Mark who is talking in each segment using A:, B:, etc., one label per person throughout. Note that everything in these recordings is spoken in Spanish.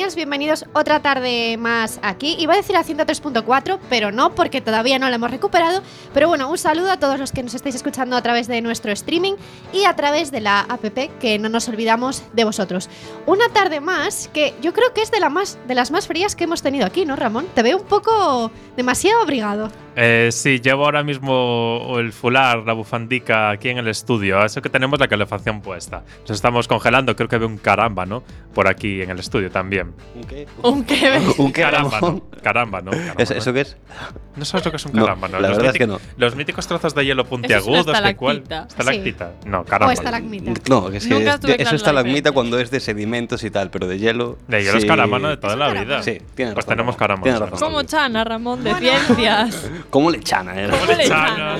A: Bienvenidos otra tarde más aquí. Iba a decir a 103.4, pero no, porque todavía no la hemos recuperado. Pero bueno, un saludo a todos los que nos estáis escuchando a través de nuestro streaming y a través de la app, que no nos olvidamos de vosotros. Una tarde más que yo creo que es de, más, de las más frías que hemos tenido aquí, ¿no, Ramón? Te veo un poco demasiado abrigado.
B: Eh, sí, llevo ahora mismo el fular, la bufandica aquí en el estudio. Eso que tenemos la calefacción puesta. Nos estamos congelando, creo que veo un caramba, ¿no? Por aquí en el estudio también.
C: ¿Un qué?
A: ¿Un qué?
C: ¿Un qué?
B: Caramba? ¿no? Caramba, ¿no? Caramba,
C: ¿Eso,
B: ¿no?
C: eso qué es?
B: ¿No sabes lo que es un
C: No,
B: caramba, no?
C: la
B: los,
C: verdad es que no.
B: los míticos trozos de hielo puntiagudos. que cuál-
D: estalactita.
B: Estalactita. No,
A: O
B: caramba.
A: estalagmita.
C: No, es que
D: Nunca
C: es-
D: tuve
C: eso
D: clara
C: está
D: la
C: la mita
D: diferencia.
C: cuando es de sedimentos y tal, pero de hielo.
B: De hielo es
C: sí.
B: caramba, ¿no? De toda la
A: caramba.
B: vida.
C: Sí, tienes
B: Pues
C: razón,
B: tenemos caramba.
D: Como Chana, Ramón, de ciencias.
C: ¿Cómo le chana, eh?
D: ¿Cómo le
B: Chana.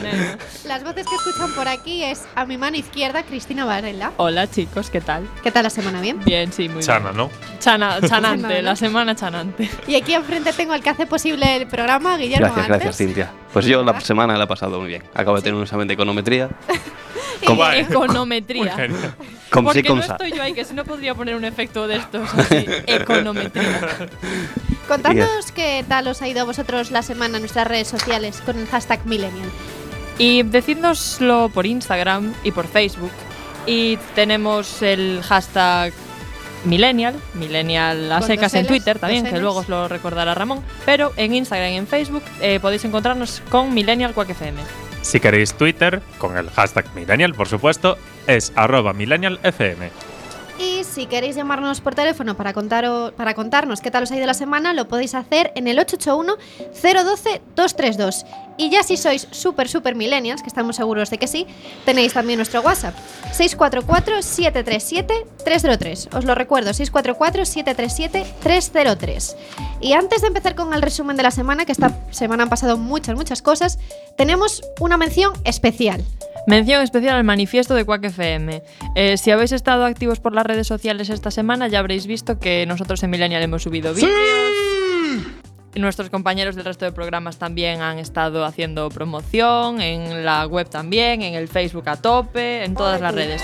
A: Las voces que escuchan por aquí es a mi mano izquierda, Cristina Varela.
D: Hola chicos, ¿qué tal?
A: ¿Qué tal la semana? ¿Bien?
D: Bien, sí, muy
B: Chana,
D: bien.
B: ¿no?
D: Chana, chanante, la semana chanante.
A: Y aquí enfrente tengo al que hace posible el programa, Guillermo
C: Gracias,
A: Antes.
C: gracias, Cintia. Pues yo la semana la he pasado muy bien. Acabo de tener un examen de econometría.
A: Y-
B: Guay. Muy
D: Econometría.
B: genial.
C: Con
D: Porque
C: sí, con
D: no
C: sa.
D: estoy yo ahí, que si no podría poner un efecto de estos así. Econometría.
A: Contadnos qué tal os ha ido a vosotros la semana en nuestras redes sociales con el hashtag Millennial.
D: Y decídnoslo por Instagram y por Facebook. Y tenemos el hashtag Millennial, Millennial a secas en Twitter también, que luego os lo recordará Ramón. Pero en Instagram y en Facebook eh, podéis encontrarnos con Millennial Quack FM.
B: Si queréis Twitter, con el hashtag Millennial, por supuesto, es arroba millennialfm.
A: Si queréis llamarnos por teléfono para, contaro- para contarnos qué tal os ha ido la semana, lo podéis hacer en el 881-012-232. Y ya si sois súper, súper millennials, que estamos seguros de que sí, tenéis también nuestro WhatsApp. 644-737-303. Os lo recuerdo, 644-737-303. Y antes de empezar con el resumen de la semana, que esta semana han pasado muchas, muchas cosas, tenemos una mención especial.
D: Mención especial al manifiesto de Quack FM. Eh, si habéis estado activos por las redes sociales esta semana, ya habréis visto que nosotros en Millennial hemos subido vídeos. Nuestros compañeros del resto de programas también han estado haciendo promoción, en la web también, en el Facebook a tope, en todas las redes.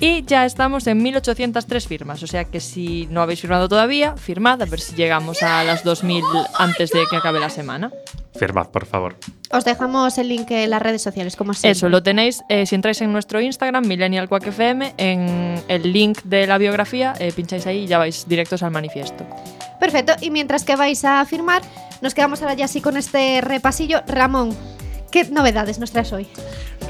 D: Y ya estamos en 1803 firmas, o sea que si no habéis firmado todavía, firmad a ver si llegamos a las 2000 antes de que acabe la semana.
B: Firmad, por favor.
A: Os dejamos el link en las redes sociales, como siempre.
D: Eso lo tenéis eh, si entráis en nuestro Instagram, MillennialQuackFM, en el link de la biografía, eh, pincháis ahí y ya vais directos al manifiesto.
A: Perfecto, y mientras que vais a firmar, nos quedamos ahora ya así con este repasillo. Ramón, ¿qué novedades nos traes hoy?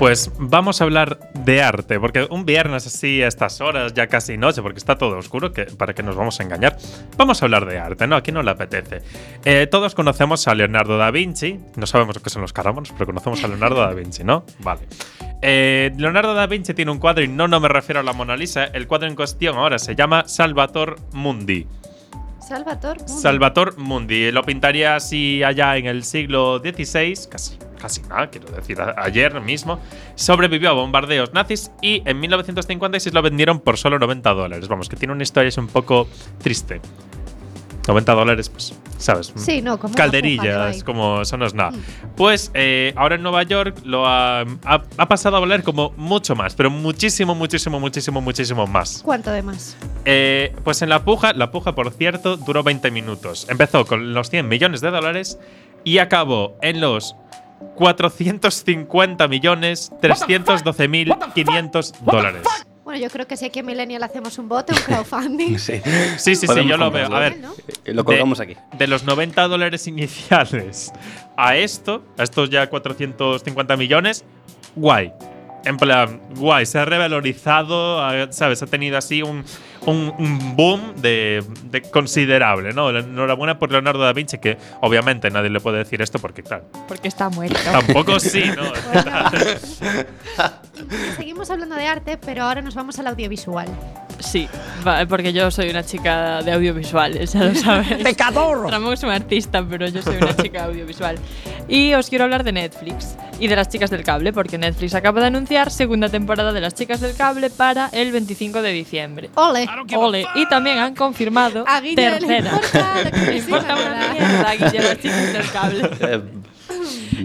B: Pues vamos a hablar de arte, porque un viernes así a estas horas, ya casi noche, porque está todo oscuro, que, para que nos vamos a engañar, vamos a hablar de arte, ¿no? Aquí no le apetece. Eh, todos conocemos a Leonardo da Vinci, no sabemos lo que son los carámbanos, pero conocemos a Leonardo da Vinci, ¿no? Vale. Eh, Leonardo da Vinci tiene un cuadro y no, no me refiero a la Mona Lisa, el cuadro en cuestión ahora se llama Salvator Mundi.
A: Salvator. Mundi.
B: Salvator Mundi. Lo pintaría así allá en el siglo XVI, casi, casi nada, quiero decir, ayer mismo. Sobrevivió a bombardeos nazis y en 1956 lo vendieron por solo 90 dólares. Vamos, que tiene una historia es un poco triste. 90 dólares, pues, ¿sabes?
A: Sí, no, como
B: Calderillas, como eso no es nada.
A: Mm.
B: Pues eh, ahora en Nueva York lo ha, ha- ha pasado a valer como mucho más, pero muchísimo, muchísimo, muchísimo, muchísimo más.
A: ¿Cuánto de más?
B: Eh, pues en la puja, la puja, por cierto, duró 20 minutos. Empezó con los 100 millones de dólares y acabó en los 450 millones 312 500 dólares.
A: Bueno, yo creo que si aquí en Millennial hacemos un bote, un crowdfunding.
C: Sí.
B: Sí, sí, yo lo veo. A ver,
A: ¿no?
C: Eh, Lo colgamos
B: de,
C: aquí.
B: De los 90 dólares iniciales a esto, a estos ya 450 millones, guay. En plan, guay, se ha revalorizado, ha- ¿sabes? Ha tenido así un, un- un boom de, de considerable, ¿no? Enhorabuena por Leonardo da Vinci, que obviamente nadie le puede decir esto porque, claro,
D: Porque está muerto.
B: tampoco sí, ¿no?
A: Y seguimos hablando de arte, pero ahora nos vamos al audiovisual.
D: Sí, porque yo soy una chica de audiovisuales, ya lo sabes. ¡Pecador! Ramón es un artista, pero yo soy una chica audiovisual. Y os quiero hablar de Netflix y de las chicas del cable, porque Netflix acaba de anunciar segunda temporada de las chicas del cable para el 25 de diciembre.
A: ¡Ole!
D: Ole, y también han confirmado
A: A Guille le
D: tercera.
A: importa que
D: importa una mierda a Guille las chicas del cable.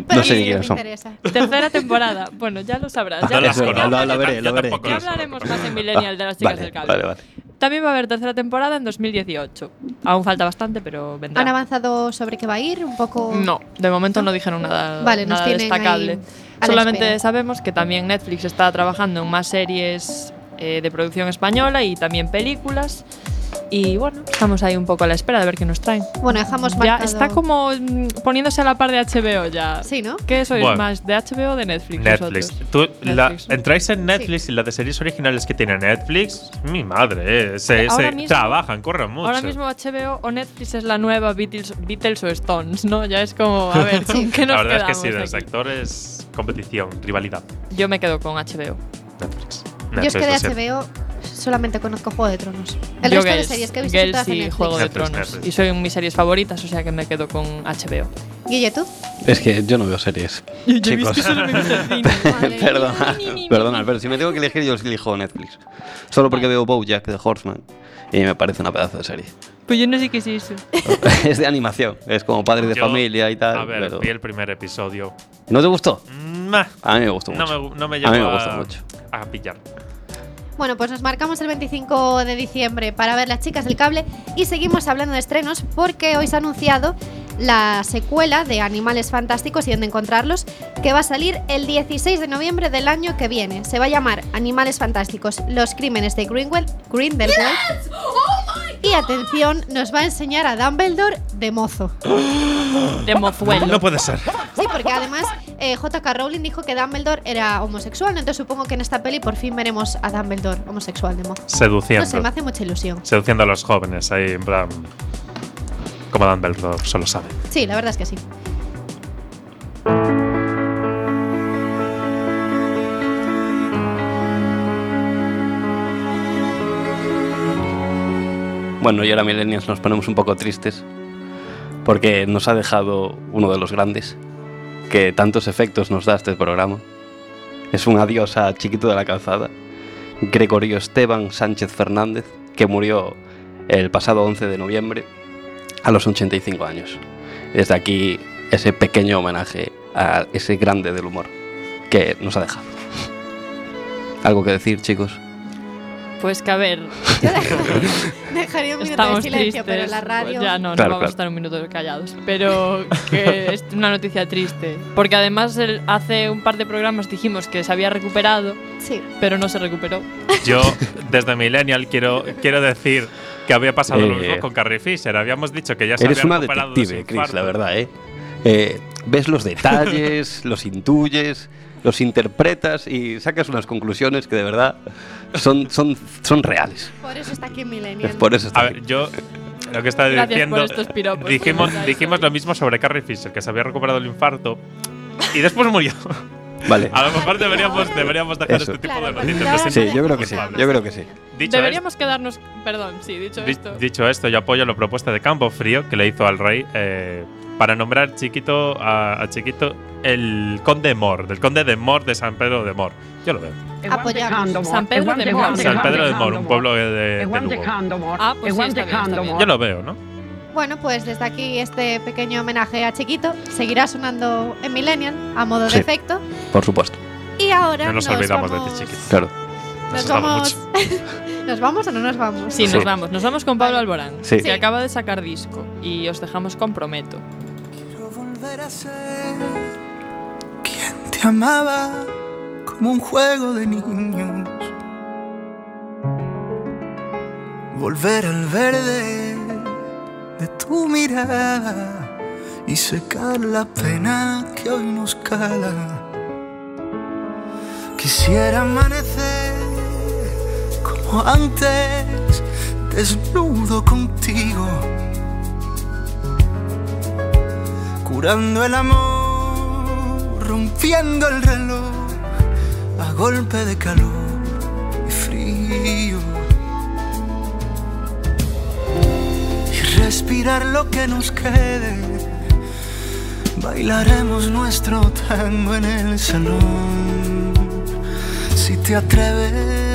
A: Pero
C: no sé ni quiénes son.
D: Tercera temporada. Bueno, ya lo sabrás. Ya
B: No
D: lo
C: Eso, lo- lo veré, lo veré.
D: Ya hablaremos más en Millennial de las chicas
C: vale,
D: del cable.
C: vale, vale.
D: también va a haber tercera temporada en 2018. Aún falta bastante, pero vendrá.
A: ¿Han avanzado sobre qué va a ir? Un poco.
D: No, de momento no, dijeron nada,
A: Vale, nos
D: nada destacable. Solamente
A: espera.
D: sabemos que también Netflix está trabajando en más series eh, de producción española y también películas. Y bueno, estamos ahí un poco a la espera de ver qué nos traen.
A: Bueno, dejamos
D: Ya
A: marcado-
D: está como mm, poniéndose a la par de HBO ya.
A: Sí, ¿no?
D: ¿Qué sois
B: Bueno.
D: más? ¿De HBO o de Netflix?
B: Netflix.
D: vosotros?
B: Tú la-
D: Netflix.
B: entráis en Netflix y la de series originales que tiene Netflix, mi madre, eh, se,
D: Ahora
B: se
D: mismo-
B: trabajan, corren mucho.
D: Ahora mismo HBO o Netflix es la nueva Beatles, Beatles o Stones, ¿no? Ya es como, a ver, ¿con qué nos
B: la verdad es que
D: quedamos
B: sí, del
D: aquí?
B: sector es competición, rivalidad.
D: Yo me quedo con HBO.
B: Netflix.
A: Yo es que de
B: Netflix, lo siento.
A: HBO solamente conozco Juego de Tronos. El
D: Yo
A: resto de series que he visto
D: Girls y
A: Netflix.
D: Juego de
B: Netflix,
D: Tronos.
B: Netflix.
D: Y son mis series favoritas, o sea que me quedo con HBO.
A: Guille, ¿tú?
C: Es que yo no veo series. Chicos.
A: Madre
C: Perdona,
D: Ni, ni, ni,
C: perdona,
D: ni.
C: pero si me tengo que elegir, yo elijo Netflix. Solo porque veo Bojack de Horseman y me parece una pedazo de serie.
D: Pues yo no sé qué es eso.
C: es de animación, es como padre de
B: Yo,
C: familia y tal.
B: A ver,
C: pero-
B: vi el primer episodio.
C: ¿No te gustó?
B: Meh,
C: A mí me gustó
B: no,
C: mucho.
B: me, no me
C: A
B: llegó
C: mí me gusta mucho.
B: a pillar.
A: Bueno, pues nos marcamos el 25 de diciembre para ver Las Chicas del Cable y seguimos hablando de estrenos porque hoy se ha anunciado la secuela de Animales Fantásticos y dónde encontrarlos, que va a salir el 16 de noviembre del año que viene. Se va a llamar Animales Fantásticos, los crímenes de Greenwell, Grindelwald. Y atención, nos va a enseñar a Dumbledore de mozo.
D: De mozuelo.
B: No puede ser.
A: Sí, porque además eh, J.K. Rowling dijo que Dumbledore era homosexual, ¿no? entonces supongo que en esta peli por fin veremos a Dumbledore homosexual de mozo.
B: Seduciendo.
A: No sé, me hace mucha ilusión.
B: Seduciendo a los jóvenes ahí, en plan. Como Dumbledore solo sabe.
A: Sí, la verdad es que sí.
C: Bueno, y ahora millennials nos ponemos un poco tristes porque nos ha dejado uno de los grandes que tantos efectos nos da este programa. Es un adiós a Chiquito de la Calzada, Gregorio Esteban Sánchez Fernández, que murió el pasado 11 de noviembre a los 85 años. Desde aquí ese pequeño homenaje a ese grande del humor que nos ha dejado. ¿Algo que decir, chicos?
D: Pues que a ver,
A: Yo dejaría, dejaría un minuto
D: estamos
A: de silencio,
D: tristes.
A: pero la radio.
D: pues ya no, no
C: Claro,
D: vamos
C: claro.
D: a estar un minuto callados. Pero que es una noticia triste. Porque además el- hace un par de programas dijimos que se había recuperado,
A: Sí.
D: pero no se recuperó.
B: Yo, desde Millennial, quiero, quiero decir que había pasado lo
C: Eh,
B: mismo con Carrie Fisher. Habíamos dicho que ya se
C: Eres
B: había
C: una
B: recuperado de su
C: detective, Chris, la verdad, ¿eh? Eh, Ves los detalles, los intuyes, los interpretas y sacas unas conclusiones que de verdad son, son, son reales.
A: Por eso está aquí en Millennial.
C: Por eso está
B: A
C: aquí.
B: ver, yo lo que estaba
D: Gracias
B: diciendo.
D: por estos piropos.
B: dijimos, dijimos lo mismo sobre Carrie Fisher, que se había recuperado el infarto y después murió.
C: Vale.
B: A lo mejor deberíamos, deberíamos dejar
C: Eso.
B: este tipo
A: Claro,
B: de noticias.
C: Sí, yo creo que sí, yo creo que sí.
B: Dicho
D: Deberíamos quedarnos. Perdón, sí, dicho
B: Di-
D: esto.
B: Dicho esto, yo apoyo la propuesta de Campo Frío que le hizo al rey eh, para nombrar chiquito a, a chiquito el conde de Mor, del conde de Mor de San Pedro de Mor. Yo lo veo.
A: Apoyamos.
D: San Pedro de Mor.
B: San Pedro de Mor, un pueblo de, de Lugo.
D: Ah, pues sí, está bien, está bien.
B: Yo lo veo, ¿no?
A: Bueno, pues desde aquí este pequeño homenaje a Chiquito seguirá sonando en Millennial a modo de
C: Sí.
A: efecto.
C: Por supuesto.
A: Y ahora
B: No nos
A: nos
B: olvidamos
A: vamos,
B: de ti, chiquito.
C: Claro.
A: Nos
B: Nos
A: vamos. ¿Nos vamos o no nos vamos?
D: Sí,
C: Sí.
D: nos vamos. Nos vamos con Pablo. Alborán,
C: Sí.
D: que acaba de sacar disco. Y os dejamos con Prometo.
E: Quiero volver a ser quien te amaba como un juego de niños. Volver al verde de tu mirada y secar la pena que hoy nos cala. Quisiera amanecer antes, desnudo contigo curando el amor, rompiendo el reloj a golpe de calor y frío. Y respirar lo que nos quede, bailaremos nuestro tango en el salón. Si te atreves,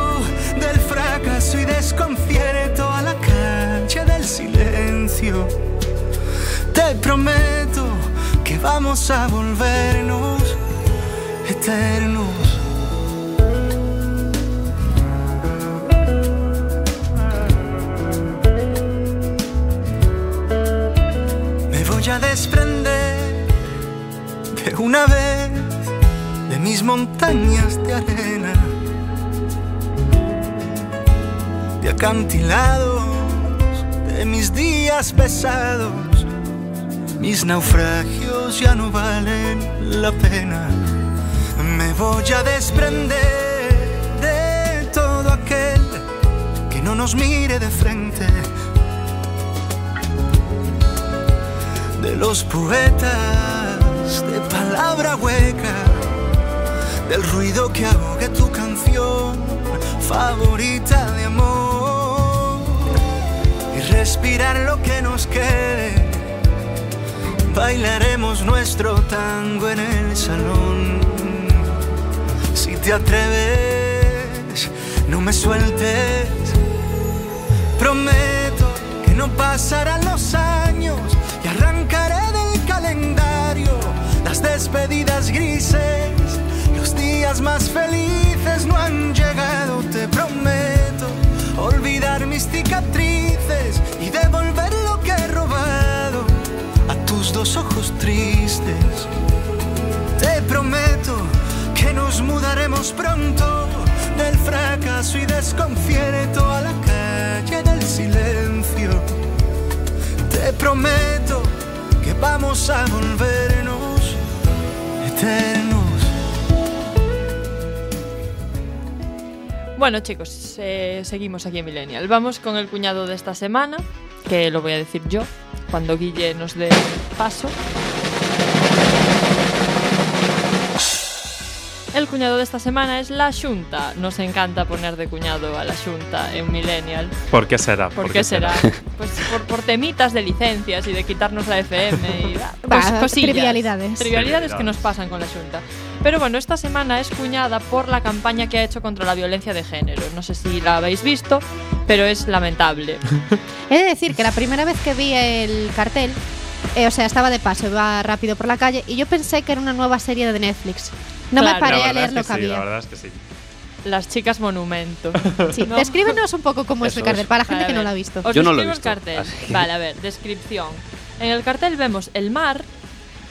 E: y desconcierto a la calle del silencio. Te prometo que vamos a volvernos eternos. Me voy a desprender de una vez de mis montañas de arena, de mis días pesados. Mis naufragios ya no valen la pena. Me voy a desprender de todo aquel que no nos mire de frente. De los poetas de palabra hueca, del ruido que ahogue tu canción favorita de amor. Respirar lo que nos quede. Bailaremos nuestro tango en el salón. Si te atreves, no me sueltes. Prometo que no pasarán los años y arrancaré del calendario las despedidas grises. Los días más felices no han llegado, te prometo. Olvidar mis cicatrices dos ojos tristes. Te prometo que nos mudaremos pronto del fracaso y desconcierto a la calle del silencio. Te prometo que vamos a volvernos eternos.
D: Bueno, chicos, eh, seguimos aquí en Millennial. Vamos con el cuñado de esta semana, que lo voy a decir yo, cuando Guille nos dé paso. El cuñado de esta semana es la Xunta. Nos encanta poner de cuñado a la Xunta en Millennial.
B: ¿Por qué será?
D: ¿Por, qué será? Pues por, por temitas de licencias y de quitarnos la FM y pues cosillas.
A: trivialidades.
D: Trivialidades que nos pasan con la Xunta. Pero bueno, esta semana es cuñada por la campaña que ha hecho contra la violencia de género. No sé si la habéis visto, pero es lamentable.
A: He de decir que la primera vez que vi el cartel, eh, o sea, estaba de paso, iba rápido por la calle y yo pensé que era una nueva serie de Netflix. No
D: Claro.
A: me paré a leer lo
B: que
A: que
B: sí, la
A: había.
B: verdad es que sí.
D: Las chicas monumento.
A: Sí,
D: ¿no?
A: Descríbenos un poco cómo es el cartel,
C: es.
A: para la gente
D: Vale,
A: que no lo ha visto.
D: Os
C: Yo no lo he visto,
D: el cartel.
C: así
D: Vale, a ver, descripción. En el cartel vemos el mar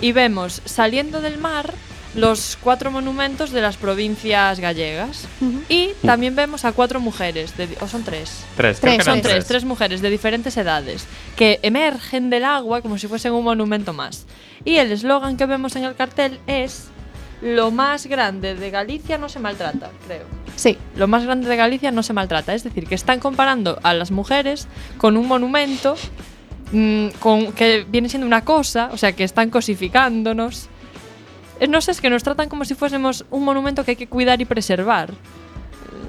D: y vemos saliendo del mar los cuatro monumentos de las provincias gallegas. Y también vemos a cuatro mujeres, de- o son tres.
B: Tres, creo
A: Tres,
B: que
D: Son tres, tres mujeres de diferentes edades que emergen del agua como si fuesen un monumento más. Y el eslogan que vemos en el cartel es lo más grande de Galicia no se maltrata, creo.
A: Sí,
D: Lo más grande de Galicia no se maltrata. Es decir, que están comparando a las mujeres con un monumento mm, con, que viene siendo una cosa, o sea, que están cosificándonos. Eh, No sé, es que nos tratan como si fuésemos un monumento que hay que cuidar y preservar.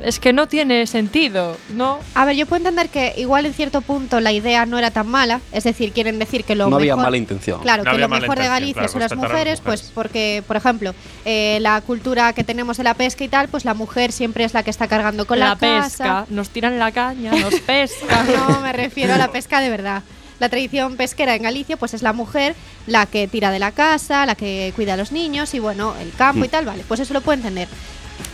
D: Es que no tiene sentido, ¿no?
A: A ver, yo puedo entender que igual en cierto punto la idea no era tan mala, es decir, quieren decir que lo
C: No
A: mejor...
C: había mala intención.
A: Claro,
B: No
A: que lo mejor de Galicia
B: claro,
A: son las
B: a las
A: mujeres, pues
B: mujeres.
A: porque, por ejemplo, eh, la cultura que tenemos de la pesca y tal, pues la mujer siempre es la que está cargando con la,
D: la pesca,
A: casa.
D: nos tiran la caña, nos pescan.
A: No, me refiero a la pesca de verdad. La tradición pesquera en Galicia, pues es la mujer la que tira de la casa, la que cuida a los niños y bueno, el campo y tal, vale, pues eso lo puedo entender.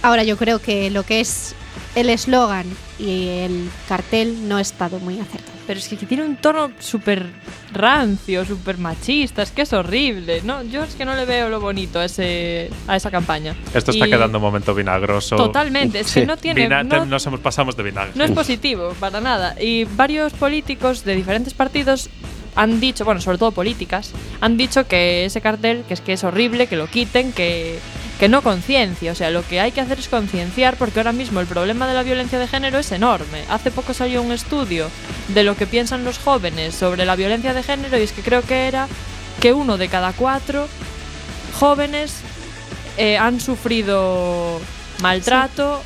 A: Ahora yo creo que lo que es el eslogan y el cartel no ha estado muy acertado.
D: Pero es que tiene un tono súper rancio, súper machista, es que es horrible. No, yo es que no le veo lo bonito a, ese, a esa campaña.
B: Esto está
D: Y
B: quedando un momento vinagroso.
D: Totalmente, es que
C: Sí.
D: no tiene.
B: Vina-
D: no-
B: Nos hemos pasamos de vinagre.
D: no es positivo, para nada. Y varios políticos de diferentes partidos han dicho, bueno, sobre todo políticas, han dicho que ese cartel, que es que es horrible, que lo quiten, que, que no conciencia. O sea, lo que hay que hacer es concienciar porque ahora mismo el problema de la violencia de género es enorme. Hace poco salió un estudio de lo que piensan los jóvenes sobre la violencia de género y es que creo que era que uno de cada cuatro jóvenes eh, han sufrido maltrato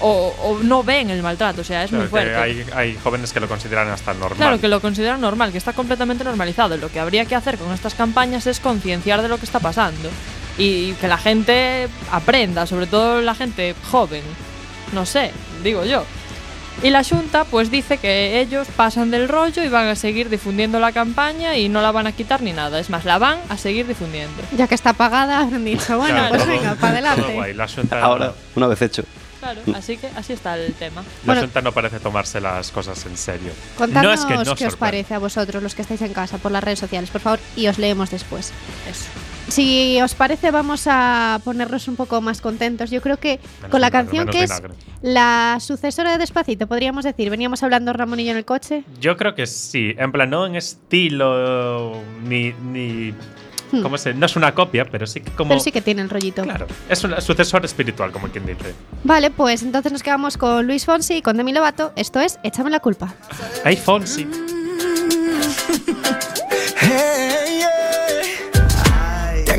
D: o, o no ven el maltrato, o sea, es
B: Claro,
D: muy fuerte.
B: hay, hay jóvenes que lo consideran hasta normal.
D: Claro, que lo consideran normal, que está completamente normalizado. Lo que habría que hacer con estas campañas es concienciar de lo que está pasando y que la gente aprenda, sobre todo la gente joven. No sé, digo yo. Y la Junta pues dice que ellos pasan del rollo y van a seguir difundiendo la campaña y no la van a quitar ni nada. Es más, la van a seguir difundiendo.
A: Ya que está pagada, han dicho, bueno,
B: Claro,
A: pues
B: todo-
A: venga, para
B: todo
A: adelante.
B: guay. La
C: Ahora, una vez hecho.
D: Claro, así que así está el tema.
B: la
A: Bueno.
B: Xunta no parece tomarse las cosas en serio.
A: Contadnos
B: no es que no
A: qué os parece a vosotros, los que estáis en casa, por las redes sociales, por favor, y os leemos después.
D: Eso.
A: Si os parece, vamos a ponernos un poco más contentos. Yo creo que
B: Menos
A: con la
B: vinagre,
A: canción que es la sucesora de Despacito, podríamos decir. Veníamos hablando Ramón y yo en el coche.
B: Yo creo que sí. En plan, no en estilo ni. ni
A: Hmm.
B: ¿Cómo se? No es una copia, pero sí que como.
A: Pero sí que tiene el rollito.
B: Claro, es un sucesor espiritual, como quien dice.
A: Vale, pues entonces nos quedamos con Luis Fonsi y con Demi Lovato. Esto es Échame la culpa.
B: Hay Fonsi.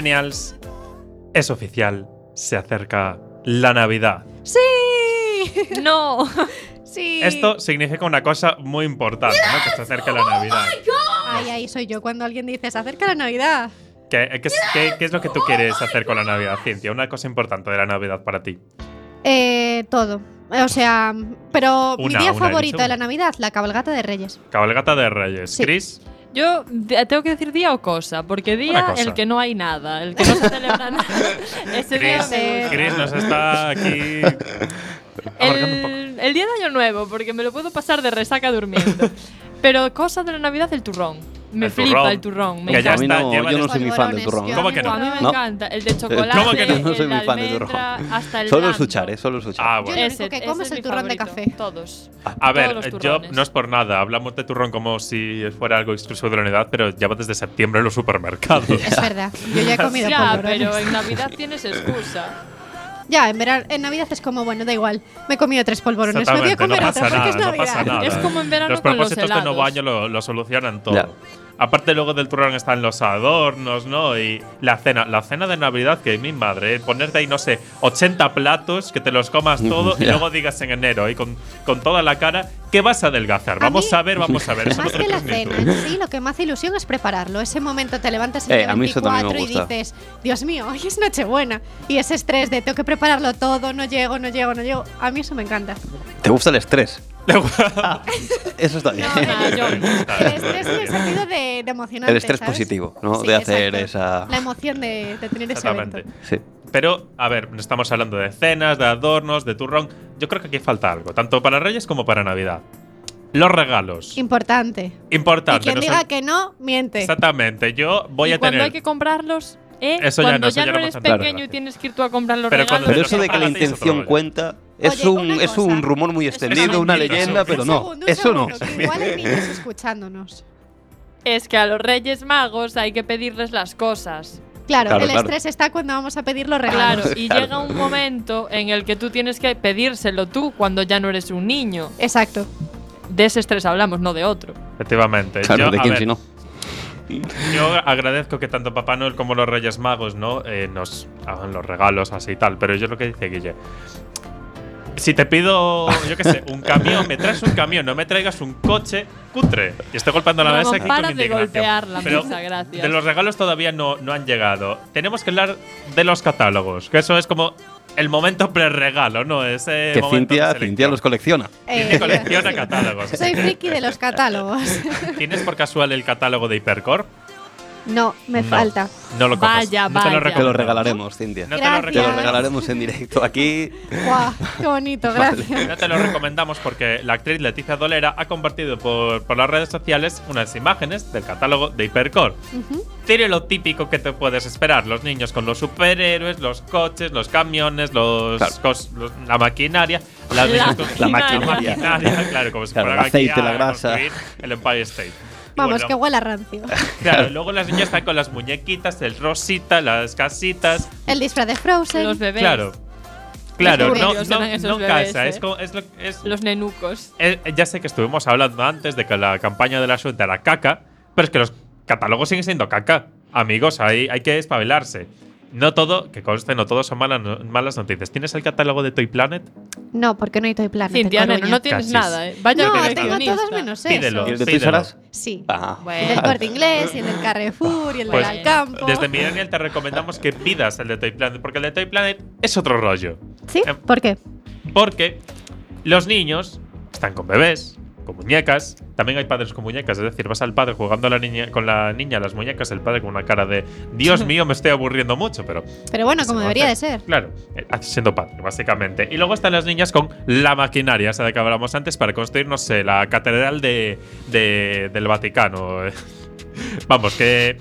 B: Millennials, es oficial. Se acerca la Navidad.
A: ¡Sí!
D: No.
A: ¡Sí!
B: Esto significa una cosa muy importante, ¿no? Que se acerca la Navidad.
A: Ay, ahí soy yo cuando alguien dice, se acerca la Navidad.
B: ¿Qué, qué es, qué- qué es lo que tú quieres hacer con la Navidad, Cintia? Una cosa importante de la Navidad para ti.
A: Eh, todo. O sea, pero mi día
B: una,
A: favorito de la Navidad, la cabalgata de Reyes.
B: Cabalgata de Reyes.
A: Sí.
B: Chris,
D: Yo tengo que decir día o cosa, porque día
B: cosa.
D: el que no hay nada, el que no se celebra nada. Ese día
B: Chris,
D: me gusta.
B: Chris nos está aquí.
D: El, el día de Año Nuevo, porque me lo puedo pasar de resaca durmiendo. Pero cosa de la Navidad, el turrón. Me
B: El
D: flipa
B: turrón.
D: el turrón. Me
B: Que ya
C: a mí
D: encanta.
B: está,
C: no, yo no
B: los
C: soy muy fan del turrón.
A: yo-
B: ¿Cómo que no?
D: A mí me
C: No.
D: encanta. El de chocolate,
B: ¿Cómo que no?
C: No soy muy fan del turrón.
D: hasta el
C: Solo escuchar, ¿eh? Solo escuchar.
B: Ah,
A: Yo
B: bueno.
A: lo único que como es el turrón de café.
D: Todos.
B: A ver,
D: Todos los
B: yo no es por nada, hablamos de turrón como si fuera algo exclusivo de la unidad, pero ya va desde septiembre en los supermercados.
A: Es verdad. Yo ya he comido
D: Ya, pero en Navidad tienes excusa.
A: Ya, en, verano, en Navidad es como, bueno, da igual. Me he comido tres polvorones. Me voy a comer
B: no
A: otra
B: pasa
A: porque es
B: nada, no
A: Navidad.
B: pasa nada.
D: Es como en verano
B: Los
D: con los
B: propósitos de nuevo
D: helados.
B: año lo, lo solucionan todo.
C: Ya.
B: Aparte luego del turrón están los adornos, ¿no? Y la cena, la cena de Navidad que mi madre, ¿eh? ponerte ahí, no sé, 80 platos, que te los comas todo y luego digas en enero, y con, con toda la cara, que vas a adelgazar.
A: A
B: Vamos
A: mí-
B: a ver, vamos a ver. Eso
A: Más que
B: lo
A: la cena en sí, lo que me hace ilusión es prepararlo. Ese momento te levantas el
C: Eh,
A: día
C: a mí eso también me
A: 24 y dices, Dios mío, hoy es Nochebuena. Y ese estrés de tengo que prepararlo todo, no llego, no llego, no llego. A mí eso me encanta.
C: ¿Te gusta el estrés? Eso está bien.
D: Ah, yo-
A: El estrés en el sentido de, de emocionante.
C: El estrés
A: ¿sabes?
C: positivo, ¿no?
A: Sí,
C: de hacer
A: exacto.
C: esa.
A: La emoción de, de tener ese
B: Exactamente.
A: evento.
C: Sí.
B: Pero, a ver, estamos hablando de cenas, de adornos, de turrón. Yo creo que aquí falta algo, tanto para Reyes como para Navidad. Los regalos.
A: Importante. Y
B: Importante.
A: quien
B: no
A: diga que no, miente.
B: Exactamente. Yo voy
D: y
B: a
D: cuando
B: tener.
D: hay que comprarlos, ¿eh?
B: Eso ya
D: cuando
B: no, eso
D: ya
B: ya
D: no
B: no
D: eres pequeño y tienes que ir tú a comprar los
B: Pero
D: regalos.
B: cuando
C: Pero
B: Pero
C: eso de que la intención cuenta es
A: Oye,
C: un, es un rumor muy extendido, una leyenda, pero
A: Un
C: no.
A: segundo,
C: Eso no.
A: segundo, que igual hay niños escuchándonos.
D: Es que a los Reyes Magos hay que pedirles las cosas.
A: Claro,
C: Claro,
A: el
C: claro.
A: estrés está cuando vamos a pedir los regalos.
D: Claro, y
C: Claro.
D: llega un momento en el que tú tienes que pedírselo tú cuando ya no eres un niño.
A: Exacto.
D: De ese estrés hablamos, no de otro.
B: Efectivamente.
C: Claro,
B: Yo,
C: ¿de quién si no?
B: Yo agradezco que tanto Papá Noel como los Reyes Magos no Eh, nos hagan los regalos así y tal, pero yo lo que dice Guille. Si te pido, yo qué sé, un camión, me traes un camión, no me traigas un coche cutre. Y estoy golpeando la mesa aquí
D: para
B: con
D: de golpear la
B: Pero
D: mesa, gracias.
B: De los regalos todavía no, no han llegado. Tenemos que hablar de los catálogos, que eso es como el momento pre-regalo, ¿no? Ese
C: Que
B: momento
C: Cintia. Cintia los colecciona.
B: Cintia
A: Eh,
B: colecciona catálogos.
A: Soy friki de los catálogos.
B: ¿Tienes por casual el catálogo de Hipercore?
A: No, me
B: No,
A: falta.
B: No lo cojas.
D: Vaya,
B: no te lo
D: vaya.
C: Te lo regalaremos, Cintia.
B: No te lo.
C: Te regalaremos en directo. Aquí.
A: Guau, qué bonito, gracias.
B: No te lo recomendamos porque la actriz Leticia Dolera ha compartido por, por las redes sociales unas imágenes del catálogo de Hipercore. Tiene lo típico que te puedes esperar: los niños con los superhéroes, los coches, los camiones, los,
C: Claro.
B: cos- los- la maquinaria. Las
D: La maquinaria.
B: La maquinaria, claro, como si
C: Claro,
B: fueran
C: el aceite,
B: aquí a
C: la grasa.
B: El Empire State.
A: Vamos,
B: bueno,
A: que huele a rancio.
B: Claro, luego las niñas están con las muñequitas, el rosita, las casitas.
A: El disfraz de Frozen.
D: Los bebés.
B: Claro. Claro, no, no,
D: bebés,
B: casa.
D: ¿eh?
B: Es, como- es lo- es-
D: Los nenucos.
B: eh, ya sé que estuvimos hablando antes de que la campaña de la Junta era caca, pero es que los catálogos siguen siendo caca. Amigos, ahí hay que espabilarse. No todo, que conste, no todos son malas, no- malas noticias. ¿Tienes el catálogo de Toy Planet?
A: No, porque no hay Toy Planet.
D: Cintia,
A: Coruña.
D: no tienes
B: Cachis.
D: nada, ¿eh? Vaya
A: No, tengo todos menos eso.
B: Pídelo.
C: ¿Y el de Us?
A: Sí.
C: Ah.
A: El
D: Bueno.
A: del corte inglés, y el del Carrefour, y el
B: Pues,
A: del Alcampo.
B: Desde Millennial te recomendamos que pidas el de Toy Planet, porque el de Toy Planet es otro rollo.
A: ¿Sí?
B: Eh,
A: ¿Por qué?
B: Porque los niños están con bebés, con muñecas. También hay padres con muñecas, es decir, vas al padre jugando a la niña, con la niña las muñecas, el padre con una cara de Dios mío, me estoy aburriendo mucho, pero.
A: Pero bueno, como debería de ser.
B: Claro, eh, siendo padre, básicamente. Y luego están las niñas con la maquinaria, esa de que hablamos antes, para construir, no sé, la catedral de, de- del Vaticano. Vamos, que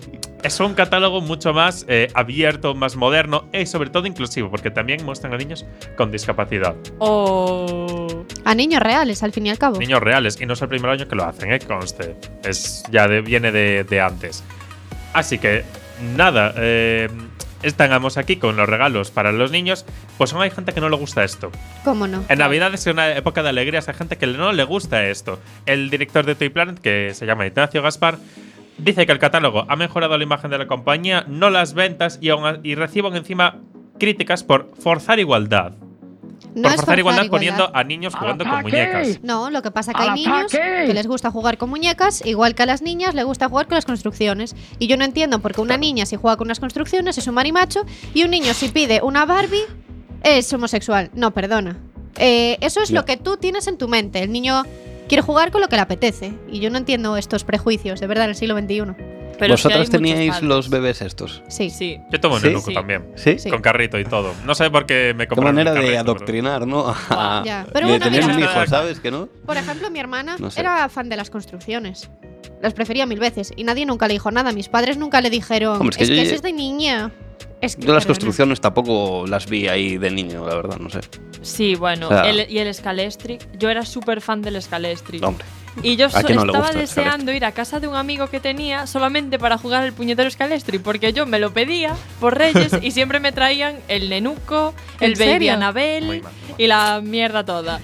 B: es un catálogo mucho más eh, abierto, más moderno y sobre todo inclusivo, porque también muestran a niños con discapacidad.
D: Oh.
A: A niños reales, al fin y al cabo.
B: Niños reales. Y no es el primer año que lo hacen, ¿eh? Conste. Es, ya de- viene de, de antes. Así que, nada. Eh, estamos aquí con los regalos para los niños. Pues aún hay gente que no le gusta esto.
A: ¿Cómo no?
B: En Navidad es una época de alegrías. Hay gente que no le gusta esto. El director de Toy Planet, que se llama Ignacio Gaspar, dice que el catálogo ha mejorado la imagen de la compañía, no las ventas y, aún a- y reciben encima críticas por forzar igualdad.
A: No
B: por forzar igualdad,
A: igualdad.
B: poniendo a niños jugando con muñecas.
A: No, lo que pasa es que hay niños que les gusta jugar con muñecas, igual que a las niñas les gusta jugar con las construcciones. Y yo no entiendo por qué una niña si juega con unas construcciones es un marimacho y un niño si pide una Barbie es homosexual. No, perdona. Eh, eso es lo que tú tienes en tu mente. El niño quiere jugar con lo que le apetece. Y yo no entiendo estos prejuicios, de verdad, en el siglo XXI.
D: Pero es que hay
C: ¿Vosotras
D: muchos
C: teníais los bebés estos?
A: Sí.
D: Sí.
B: Yo tomo un
C: ¿Sí?
B: eunuco
D: Sí.
B: también.
C: ¿Sí?
A: Sí.
B: Con carrito y todo. No sé por qué me
C: Qué
B: compraron
C: manera
B: el
C: de
B: carrito, pero-
C: adoctrinar, ¿no? A-
A: Ya, pero
C: de
A: bueno,
C: tener
A: mira.
C: un hijo, ¿sabes? Que no?
A: Por ejemplo, mi hermana
C: No sé.
A: era fan de las construcciones. Las prefería mil veces y nadie nunca le dijo nada. Mis padres nunca le dijeron,
C: Hombre,
A: es
C: es
A: que,
C: que yo
A: eso
C: ya-
A: es de niña. Es que,
C: Yo las
A: perdona.
C: construcciones tampoco las vi ahí de niño, la verdad, no sé.
D: Sí, bueno.
C: O sea-
D: el- y el Scalestri. Yo era súper fan del Scalestri.
C: Hombre.
D: Y yo
C: ¿A
D: so-
C: no
D: estaba deseando ir a casa de un amigo que tenía solamente para jugar el puñetero Scalestri, porque yo me lo pedía por Reyes y siempre me traían el nenuco,
A: ¿En
D: el baby Anabel
B: mal.
D: y la mierda toda.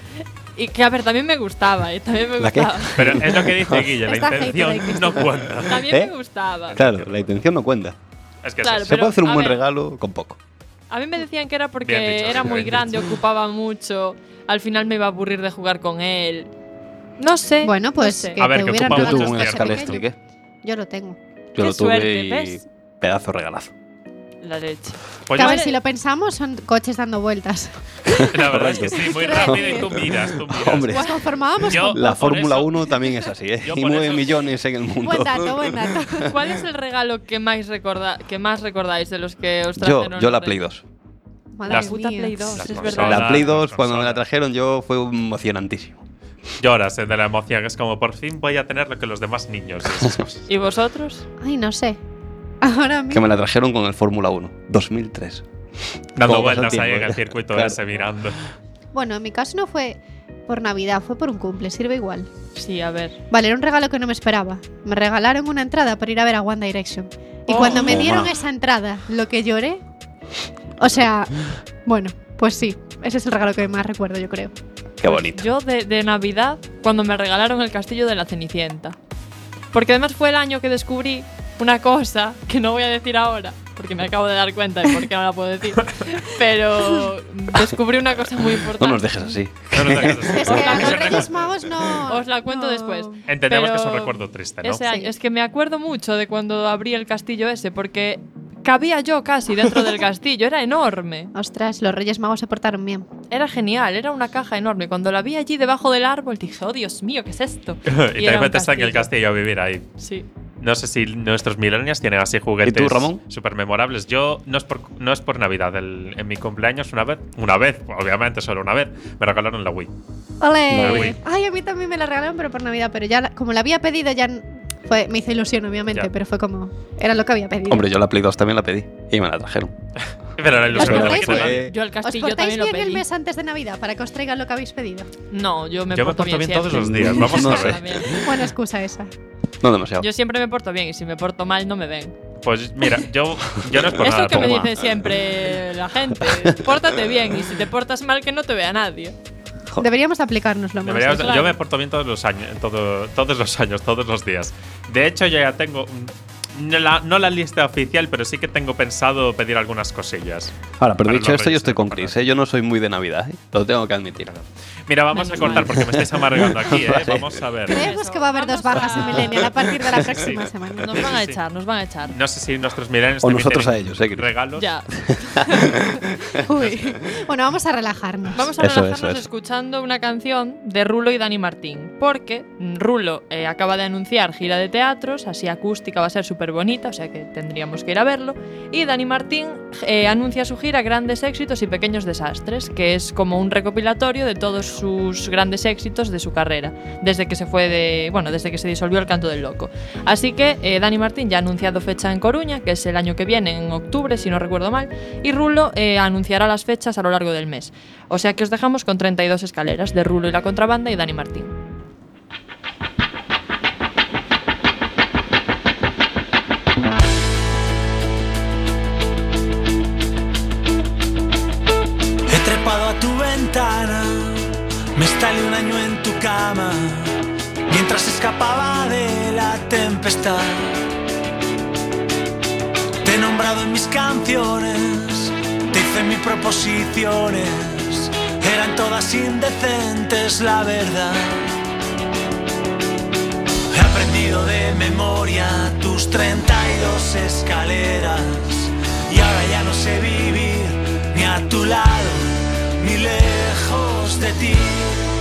D: Y que a ver, también me gustaba, ¿eh? También me gustaba.
B: Pero es lo que dice Guille, la intención no cuenta.
D: También
C: ¿Eh?
D: me gustaba.
C: Claro, la intención no cuenta.
B: Es que
D: Claro,
B: es
C: Se puede hacer un buen
D: ver.
C: regalo con poco.
D: A mí me decían que era porque
B: dicho,
D: era muy
B: dicho.
D: grande, ocupaba mucho. Al final me iba a aburrir de jugar con él. No sé.
A: Bueno,
D: no
A: pues
D: sé.
A: que
B: A ver,
A: te
B: que ocupa
C: Yo
B: mucho
C: un. ¿eh?
A: Lo tengo.
C: Yo
D: Qué
C: lo tuve
D: suerte,
C: y
D: ¿ves?
C: pedazo regalazo.
D: La leche.
B: Pues
A: a
B: yo-
A: ver, si lo pensamos, son coches dando vueltas.
B: la verdad es que sí, muy rápido y tú miras, tú miras.
C: Hombre.
A: Nos conformábamos
B: Yo-
A: con
C: La Fórmula
B: eso-
C: 1 también es así, ¿eh?
B: Yo
C: Y
B: por
C: mueve
B: eso-
C: millones en el mundo.
A: Buen dato, buen dato.
D: ¿Cuál es el regalo que más, recorda que más recordáis de los que os
C: Yo,
D: trajeron?
C: yo la
D: los
C: Play
D: Reyes?
C: 2.
A: Madre
B: Las-
D: Puta
A: mía.
D: Play 2,
B: Las
D: es
B: consolas.
D: verdad.
C: La Play
B: las
C: 2, cuando me la trajeron yo, fue emocionantísimo.
B: Lloras eh, de la emoción. Es como por fin voy a tener lo que los demás niños. ¿Y
D: vosotros?
A: Ay, no sé. Ahora
C: Que me la trajeron con el Fórmula 1, 2003.
B: Dando vueltas ahí en el circuito
C: Claro.
B: ese mirando.
A: Bueno, en mi caso no fue por Navidad, fue por un cumple, sirve igual.
D: Sí, a ver.
A: Vale, era un regalo que no me esperaba. Me regalaron una entrada para ir a ver a One Direction. Y
D: Oh.
A: cuando me dieron
C: Toma.
A: esa entrada, lo que lloré. O sea, bueno, pues sí, ese es el regalo que más recuerdo, yo creo.
C: Qué bonito.
D: Yo de, de Navidad, cuando me regalaron el castillo de la Cenicienta. Porque además fue el año que descubrí una cosa que no voy a decir ahora, porque me acabo de dar cuenta de por qué no la puedo decir. Pero descubrí una cosa muy importante.
C: No nos dejes así.
B: No nos dejes así.
A: Es que a los Reyes Magos no.
D: Os la cuento
A: no.
D: después.
B: Entendemos que es un recuerdo triste, ¿no?
D: Ese año.
A: Sí.
D: Es que me acuerdo mucho de cuando abrí el castillo ese, porque cabía yo casi dentro del castillo, era enorme.
A: Ostras, los Reyes Magos se portaron bien.
D: Era genial, era una caja enorme. Cuando la vi allí debajo del árbol dije, oh Dios mío, ¿qué es esto?
B: y
D: era
B: te metes en el
D: castillo.
B: castillo a vivir ahí.
D: Sí.
B: No sé si nuestros millennials tienen así juguetes
C: ¿Y tú, Ramón?
B: súper memorables. Yo no es por, no es por Navidad. el- en mi cumpleaños una vez, una vez, obviamente solo una vez, me regalaron la Wii.
A: ¡Ole!
B: La Wii.
A: Ay, a mí también me la regalaron, pero por Navidad. Pero ya, como la había pedido, ya fue, me hizo ilusión, obviamente,
B: Ya.
A: pero fue como. Era lo que había pedido.
C: Hombre, yo la Play 2 también la pedí y me la trajeron.
B: Pero la ilusión quita
A: bien?
B: nadie.
D: Yo el
A: ¿Os
D: castillo
A: portáis
D: también lo
A: bien el
D: pedí.
A: mes antes de Navidad para que os traigan lo que habéis pedido?
D: No, yo me
B: Yo me
D: porto
B: porto bien
D: siempre.
B: todos los días. Vamos
C: No
B: a
C: sé.
B: ver.
A: Buena excusa esa.
C: No demasiado.
D: Yo siempre me porto bien y si me porto mal no me ven.
B: Pues mira, yo, yo no es por
D: Eso
B: nada.
D: que me dice siempre la gente. Pórtate bien y si te portas mal que no te vea nadie.
A: Deberíamos aplicárnoslo más.
B: Deberíamos-
D: claro.
B: Yo me porto bien todos los años, todo- todos los años, todos los días. De hecho, yo ya tengo mm, no la, no la lista oficial, pero sí que tengo pensado pedir algunas cosillas.
C: Ahora, pero dicho esto, yo estoy con Chris, ¿eh? Yo no soy muy de Navidad, ¿eh? Lo tengo que admitir.
B: Mira, vamos a cortar porque me estáis amargando aquí, ¿eh?
C: Vale.
B: Vamos a ver.
A: Creemos que va a haber dos
D: a-
A: en Millennial a partir de la próxima
B: sí.
A: semana.
D: Nos van a echar, nos van a echar.
B: No sé si nuestros millennials
C: O nosotros a ellos, ¿eh, Chris?
B: regalos.
D: Ya.
A: Uy. Bueno, vamos a relajarnos.
D: Vamos a
C: Eso,
D: relajarnos
C: eso, eso.
D: escuchando una canción de Rulo y Dani Martín. Porque Rulo eh, acaba de anunciar gira de teatros, así acústica va a ser súper bonita, o sea que tendríamos que ir a verlo. Y Dani Martín eh, anuncia su gira Grandes Éxitos y Pequeños Desastres, que es como un recopilatorio de todos sus grandes éxitos de su carrera, desde que se fue de. bueno, desde que se disolvió el canto del loco. Así que eh, Dani Martín ya ha anunciado fecha en Coruña, que es el año que viene, en octubre, si no recuerdo mal, y Rulo eh, anunciará las fechas a lo largo del mes. O sea que os dejamos con 32 escaleras de Rulo y la contrabanda y Dani Martín.
E: Me instalé un año en tu cama, mientras escapaba de la tempestad. Te he nombrado en mis canciones, te hice mis proposiciones, eran todas indecentes, la verdad. He aprendido de memoria tus 32 escaleras y ahora ya no sé vivir ni a tu lado ni lejos de ti.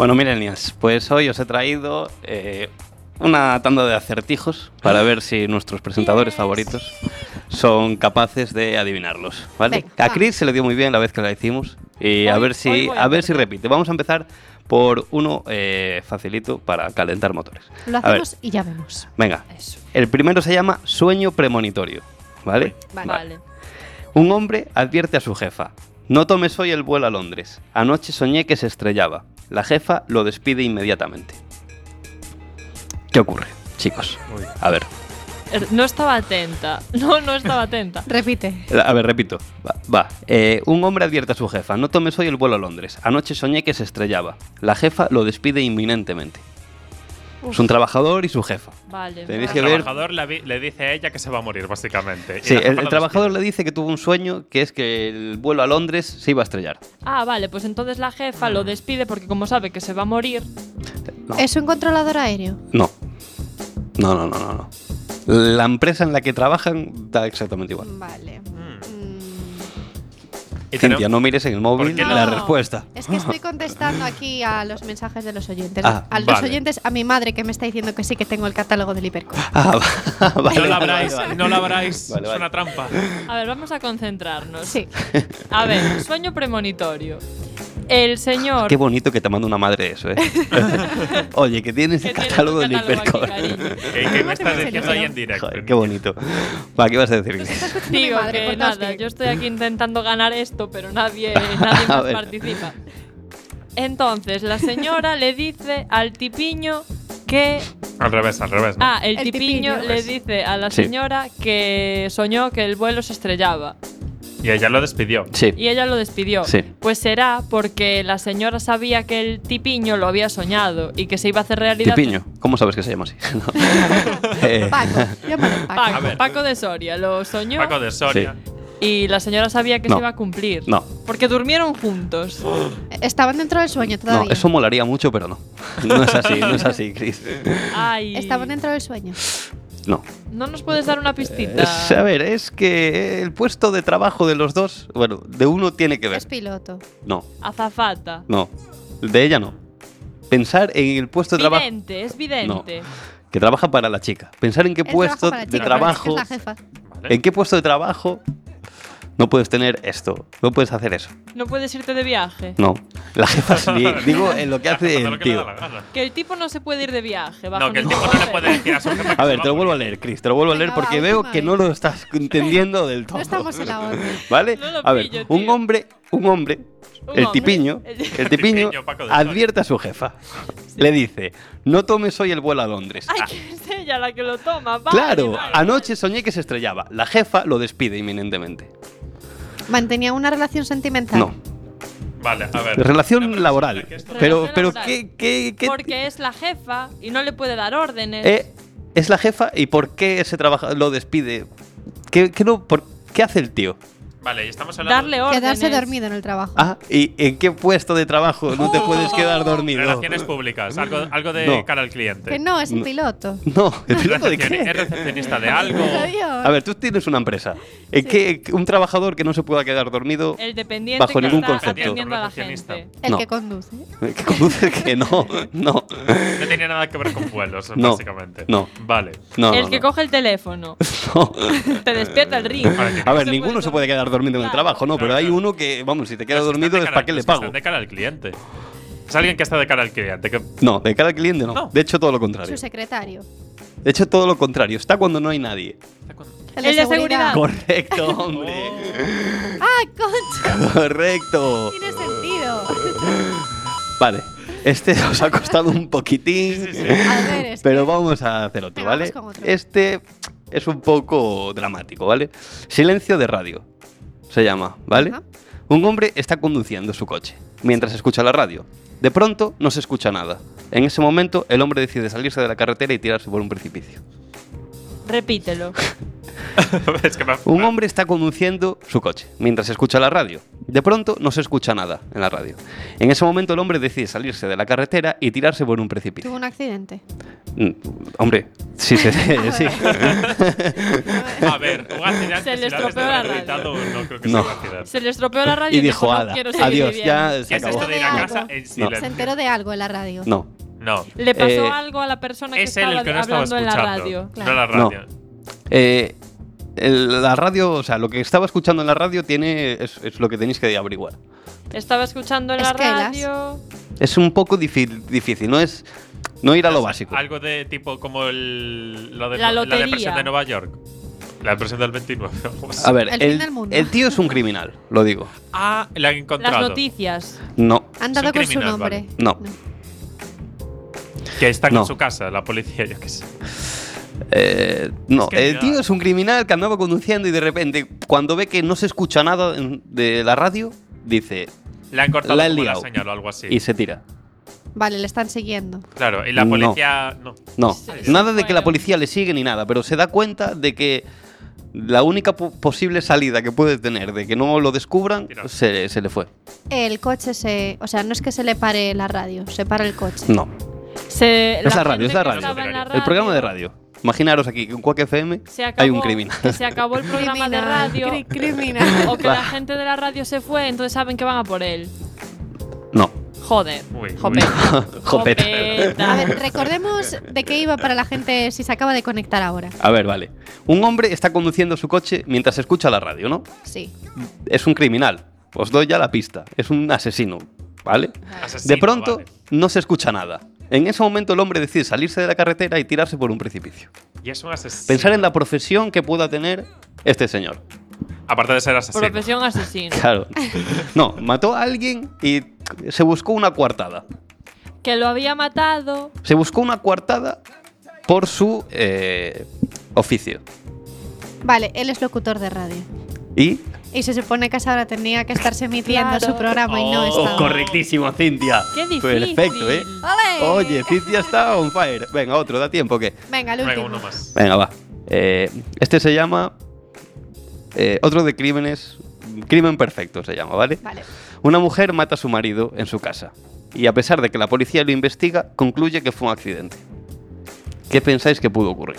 C: Bueno, millennials, pues hoy os he traído eh, una tanda de acertijos para ver si nuestros presentadores favoritos son capaces de adivinarlos, ¿vale?
A: Venga,
C: a. Chris se le dio muy bien la vez que la hicimos y a
D: Hoy-
C: ver
D: hoy
C: si
D: voy a
C: a ver si repite. Vamos a empezar por uno eh, facilito para calentar motores.
A: Lo
C: A ver,
A: hacemos y ya vemos.
C: venga.
D: Eso.
C: El primero se llama sueño premonitorio. Vale.
A: Vale.
C: Un hombre advierte a su jefa. No tomes hoy el vuelo a Londres. Anoche soñé que se estrellaba. La jefa lo despide inmediatamente. ¿Qué ocurre, chicos? A ver,
D: Er, No estaba atenta. No, no estaba atenta.
A: Repite.
C: a ver, repito. Va. va. Eh, un hombre advierte a su jefa. No tomes hoy el vuelo a Londres. Anoche soñé que se estrellaba. La jefa lo despide inminentemente. Es un trabajador y su jefa.
D: Vale.
C: Tenéis
D: vale.
C: que
B: El
C: ver-
B: trabajador le, dice a ella que se va a morir, básicamente. Y
C: Sí, el, trabajador le dice que tuvo un sueño que es que el vuelo a Londres se iba a estrellar.
D: Ah, vale, pues entonces la jefa lo despide porque como sabe que se va a morir,
C: No.
A: ¿Es un controlador aéreo?
C: No. No, no, no, no, no. La empresa en la que trabajan da exactamente igual.
A: Vale.
C: Cintia, no mires en el móvil
B: ¿Por qué
C: la
A: no?
C: respuesta.
A: Es que estoy contestando aquí a los mensajes de los oyentes.
C: Ah,
A: a los
B: vale.
A: oyentes, a mi madre que me está diciendo que sí que tengo el catálogo del Hipercore.
C: Ah, vale,
B: no la
C: vale,
B: abráis,
C: vale, vale.
B: no la abráis.
C: Vale,
B: es una trampa.
D: a ver, vamos a concentrarnos.
A: Sí.
D: A ver, sueño premonitorio. El señor
C: Qué bonito que te manda una madre eso, ¿eh? Oye, que tienes el catálogo del Hipercore.
B: ¿Qué, qué me estás diciendo ahí en directo?
C: Joder, qué bonito. Va, ¿qué vas a decir?
D: Digo
A: madre,
D: que nada, yo estoy aquí intentando ganar esto, pero nadie, nadie más participa. Entonces, la señora le dice al tipiño que...
B: Al revés, al revés. ¿no?
D: Ah, el,
A: El
D: tipiño,
A: tipiño.
D: le dice a la
C: Sí.
D: señora que soñó que el vuelo se estrellaba.
B: Y ella lo despidió.
C: Sí.
D: Y ella lo despidió.
C: Sí.
D: Pues será porque la señora sabía que el tipiño lo había soñado y que se iba a hacer realidad.
C: Tipiño, ¿cómo sabes que se llama así? No. Eh,
A: Paco, Paco.
D: Paco, de Soria lo soñó
B: Paco de Soria.
D: y la señora sabía que
C: No.
D: se iba a cumplir.
C: No.
D: Porque durmieron juntos.
A: Estaban dentro del sueño todavía.
C: no, eso molaría mucho, pero no. No es así, no es así, Chris.
D: Ay.
A: Estaban dentro del sueño.
C: No.
D: ¿No nos puedes dar una pistita?
C: Es- a ver, es que el puesto de trabajo de los dos, bueno, de uno tiene que ver.
A: Es piloto.
C: No,
D: Azafata.
C: no. De ella no. Pensar en el puesto de trabajo
D: Vidente, es vidente.
C: que trabaja para la chica. Pensar en qué puesto
A: trabaja para la
C: de
A: chica,
C: trabajo,
A: chica es la jefa.
B: Vale.
C: en qué puesto de trabajo no puedes tener esto, no puedes hacer eso.
D: No puedes irte de viaje.
C: No, la jefa sí, digo en lo que hace el tío.
D: Que el tipo no se puede ir de viaje. bajo
B: No, que el tipo no le puede decir a su jefa que
C: A
B: se
C: ver, te lo vuelvo a leer, Chris, te lo vuelvo a leer porque veo que no lo estás entendiendo del todo.
A: No estamos en la onda.
C: ¿Vale? A ver, un hombre, un hombre, el tipiño,
D: El-
C: tipiño advierte a su jefa. Le dice, no tomes hoy el vuelo a Londres.
D: Ay,
C: Ah,
D: que es ella la que lo toma. Vale,
C: claro,
D: vale,
C: anoche soñé que se estrellaba. La jefa lo despide inminentemente.
A: Mantenía una relación sentimental.
C: No,
B: Vale, a ver.
C: relación laboral. Pero,
D: Relación
C: pero
D: laboral.
C: ¿qué, qué, qué-
D: Porque es la jefa y no le puede dar órdenes.
C: eh, es la jefa y por qué ese trabajo lo despide? ¿Qué, qué no, por, ¿Qué hace el tío?
B: Vale, y estamos hablando
D: Darle órdenes.
A: Quedarse dormido en el trabajo.
C: Ah, ¿y en qué puesto de trabajo no te puedes quedar dormido?
B: relaciones públicas, algo, algo de
C: No.
B: cara al cliente.
A: Que no, es el
C: No.
A: piloto.
C: No, ¿el piloto de qué?
B: ¿Es recepcionista de algo?
C: A ver, tú tienes una empresa. ¿En qué un trabajador que no se pueda quedar dormido?
D: El dependiente
C: Bajo
D: que
C: ningún
D: está
C: concepto.
D: atendiendo a la gente.
A: El
C: No.
A: que conduce.
C: Que conduce que no, no,
B: No tiene nada que ver con vuelos,
C: No,
B: básicamente.
C: no.
B: Vale.
C: no.
D: el
C: no,
D: que
C: no.
D: coge el teléfono.
C: No.
D: Te despierta el ring.
C: A ver, ninguno se puede quedar dormido en el trabajo, no, pero
B: Claro,
C: hay uno que, vamos, si te quedas dormido es
B: cara-
C: para qué le pago.
B: de cara al cliente. Es alguien que está de cara al cliente. Que
C: No, de cara al cliente no.
B: No.
C: De hecho, todo lo contrario.
A: Su secretario.
C: De hecho, todo lo contrario. Está cuando no hay nadie.
A: El
D: El de seguridad.
C: Correcto, hombre.
A: ¡Ah, concha!
C: Correcto.
A: Tiene sentido.
C: Vale. Este os ha costado un poquitín.
A: A ver, es
C: Pero vamos a hacer otro, ¿vale?
A: vamos con otro.
C: Este es un poco dramático, ¿vale? Silencio de radio. Se llama, ¿vale?
A: Ajá.
C: Un hombre está conduciendo su coche mientras escucha la radio. De pronto no se escucha nada. En ese momento el hombre decide salirse de la carretera y tirarse por un precipicio.
D: Repítelo.
B: es que me-
C: Un hombre está conduciendo su coche mientras escucha la radio. De pronto no se escucha nada en la radio. En ese momento el hombre decide salirse de la carretera y tirarse por un precipicio.
A: Tuvo un accidente.
C: Mm, Hombre, sí, sí, sí.
B: A ver, un accidente.
D: Se le estropeó la
B: rehabilitado, No creo que
C: No.
B: sea un accidente.
D: Se le estropeó la radio
C: Y dijo,
D: "No
C: Ada,
D: quiero seguir
C: adiós,
D: viviendo".
C: ya
B: ¿Qué
C: se
B: es
C: acabó.
B: esto de ir a
A: Algo.
B: casa en
A: Se enteró de algo en la radio.
C: No.
B: No.
D: Le pasó
C: Eh,
D: algo a la persona que
B: Es él
D: estaba
B: el que no estaba
D: hablando en la radio.
B: No la
C: No.
B: radio.
C: Eh, el- la radio, o sea, lo que estaba escuchando en la radio tiene es, es lo que tenéis que averiguar.
D: Estaba escuchando en la radio.
C: Es un poco difícil, difícil no es no ir a lo básico.
B: Algo de tipo como el, lo de,
D: La lotería.
B: depresión de Nueva York. La depresión del 29. algo así.
C: A ver,
A: El
C: tío es un criminal, lo digo.
B: Ah, la han
D: Las noticias.
C: No,
A: Han dado con su nombre.
B: vale.
C: no.
B: Que están
C: No.
B: en su casa, la policía, yo qué sé.
C: Eh, no,
B: Es que
C: el tío es un criminal que andaba conduciendo y de repente, cuando ve que no se escucha nada de la radio, dice
B: Le han cortado
C: La han
B: la señal o algo así.
C: y se tira.
A: Vale, le están siguiendo.
B: Claro, y la policía. No.
C: No,
D: Sí,
C: nada de que la policía le sigue ni nada, pero se da cuenta de que la única po- posible salida que puede tener de que no lo descubran se, se le fue.
A: El coche se. O sea, no es que se le pare la radio, se para el coche.
C: No,
D: Se,
C: es la radio, es la radio. El programa de radio. Imaginaros aquí que en Quack FM
D: Se acabó,
C: hay un criminal.
D: que se acabó el programa de radio.
A: cri- criminal.
D: O que la gente de la radio se fue, entonces saben que van a por él.
C: No.
D: Joder.
B: Uy, uy.
D: Jopeta.
C: Jopeta.
D: Jopeta.
A: A ver, recordemos de qué iba para la gente si se acaba de conectar ahora.
C: A ver, vale. Un hombre está conduciendo su coche mientras escucha la radio, ¿no?
A: Sí.
C: Es un criminal. Os doy ya la pista. Es un asesino, ¿vale?
B: Asesino,
C: De pronto
B: vale.
C: no se escucha nada. En ese momento el hombre decide salirse de la carretera y tirarse por un precipicio.
B: Y es un asesino.
C: Pensar en la profesión que pueda tener este señor.
B: Aparte de ser asesino.
D: Profesión asesino.
C: Claro. No, mató a alguien y se buscó una coartada.
D: Que lo había matado.
C: Se buscó una coartada por su eh, oficio.
A: Vale, él es locutor de radio.
C: Y.
A: Y se supone que a esa hora tenía que estarse emitiendo
D: Claro.
A: su programa y no
B: Oh,
A: está.
C: correctísimo, Cintia.
D: Qué difícil.
C: Perfecto, ¿eh?
A: ¡Ole!
C: Oye, Cintia está on fire. Venga, otro, da tiempo que.
A: Venga, el
B: Venga,
A: último.
B: uno más.
C: Venga, va. Eh, este se llama. eh, otro de crímenes. Crimen perfecto se llama, ¿vale?
A: Vale.
C: Una mujer mata a su marido en su casa. Y a pesar de que la policía lo investiga, concluye que fue un accidente. ¿Qué pensáis que pudo ocurrir?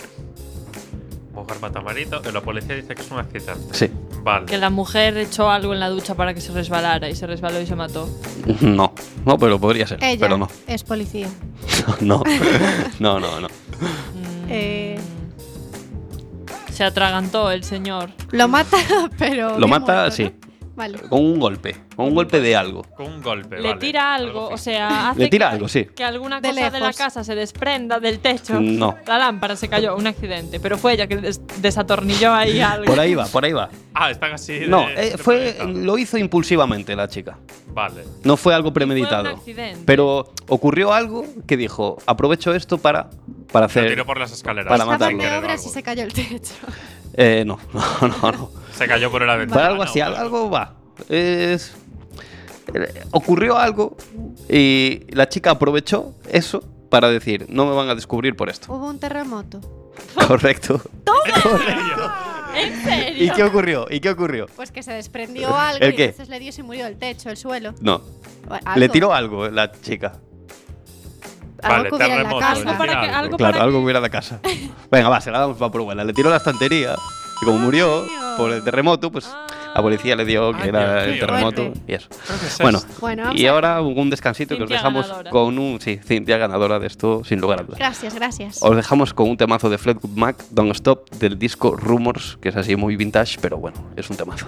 B: Mujer mata a marido y la policía dice que es un accidente.
C: Sí.
B: Vale.
D: Que la mujer echó algo en la ducha para que se resbalara y se resbaló y se mató.
C: No, no, pero podría ser.
A: Ella
C: Pero no.
A: es policía.
C: No, no, no, no.
D: Mm,
A: Eh.
D: Se atragantó el señor.
A: Lo mata, pero.
C: Lo mata,
A: muerto,
C: sí.
A: ¿no? Vale.
C: Con un golpe. Con un golpe de algo.
B: Con un golpe.
D: Le
B: vale.
D: tira algo, o sea, hace
C: Le tira
D: que,
C: algo, sí.
D: que alguna
A: De
D: cosa de, la casa se desprenda del techo.
C: No.
D: La lámpara se cayó, un accidente. Pero fue ella que des- desatornilló ahí algo.
C: Por ahí va, por ahí va.
B: Ah, están así. de-
C: No, eh, fue, lo hizo impulsivamente la chica.
B: Vale.
C: No fue algo premeditado.
D: accidente.
C: Pero ocurrió algo que dijo, aprovecho esto para, para
B: Lo
C: hacer...
B: tiró por las escaleras.
C: Para
A: Estaban
C: matarlo.
B: algo.
A: y se cayó el techo.
C: Eh, no, no, no, no.
B: Se cayó por la ventana.
C: Algo así,
B: no,
C: algo va. Es... eh, Ocurrió algo y la chica aprovechó eso para decir, no me van a descubrir por esto.
A: Hubo un terremoto.
C: Correcto.
D: ¿En
C: ¿Y
D: serio?
C: qué ocurrió? ¿Y qué ocurrió?
A: Pues que se desprendió algo
C: ¿El
A: y
C: qué?
A: entonces le dio y se murió el techo, el suelo.
C: No. Le tiró algo la chica.
A: Algo
B: Vale,
A: que hubiera en la
B: terremoto,
A: casa.
D: Algo para que-
B: algo.
D: algo
C: Claro,
D: para
C: algo
D: que-
C: hubiera en la casa. Venga, va, se la damos para por buena. Le tiró la estantería y como murió por el terremoto, pues la policía le dio que
B: Ay,
C: era
B: Dios
C: el terremoto
A: Fuerte.
C: y eso.
B: Es
C: Bueno.
A: Bueno,
C: y ahora un descansito que os
D: Cintia
C: dejamos
D: ganadora.
C: con un... Sí, Cintia ganadora de esto, sin lugar a dudas.
A: Gracias, gracias.
C: Os dejamos con un temazo de Fleetwood Mac, Don't Stop, del disco Rumors, que es así muy vintage, pero bueno, es un temazo.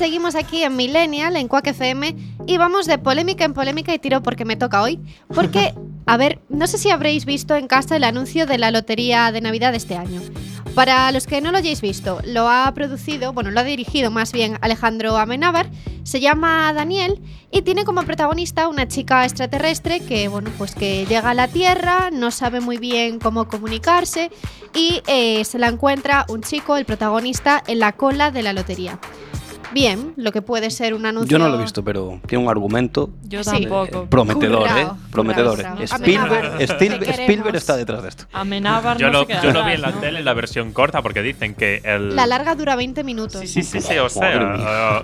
A: Seguimos aquí en Millennial, en Quack FM, y vamos de polémica en polémica y tiro porque me toca hoy. Porque, a ver, no sé si habréis visto en casa el anuncio de la lotería de Navidad de este año. Para los que no lo hayáis visto, lo ha producido, bueno, lo ha dirigido más bien Alejandro Amenábar, se llama Daniel y tiene como protagonista una chica extraterrestre que, bueno, pues que llega a la Tierra, no sabe muy bien cómo comunicarse y eh, se la encuentra un chico, el protagonista, en la cola de la lotería. Bien, lo que puede ser un anuncio.
C: Yo no lo he visto, pero tiene un argumento
D: Yo
A: Sí.
D: tampoco.
C: prometedor,
A: Currao,
C: ¿eh? Prometedor.
A: currao, currao.
C: Spielberg,
A: Amenábar,
C: Spielberg,
A: te
C: Spielberg
A: queremos.
C: está detrás de esto.
D: Amenábar
B: Yo
D: no
B: lo, yo lo vi en la
D: ¿no?
B: tele en la versión corta porque dicen que el.
A: La larga dura 20 minutos.
B: Sí, sí, sí, sí, o
C: Madre
B: sea.
C: mía.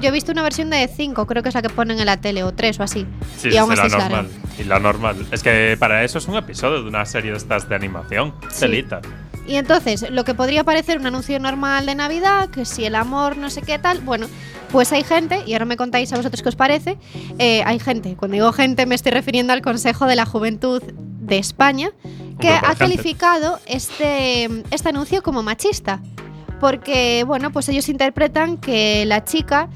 A: Yo he visto una versión de 5, creo que es la que ponen en la tele, o 3 o así.
B: sí,
A: y
B: sí,
A: aún así
B: la
A: es larga.
B: normal. Y la normal. Es que para eso es un episodio de una serie de estas de animación.
A: Sí.
B: Telita.
A: Y entonces, lo que podría parecer un anuncio normal de Navidad, que si el amor no sé qué tal, bueno, pues hay gente, y ahora me contáis a vosotros qué os parece, eh, hay gente, cuando digo gente me estoy refiriendo al Consejo de la Juventud de España, que ha calificado este, este anuncio como machista. Porque, bueno, pues ellos interpretan que la chica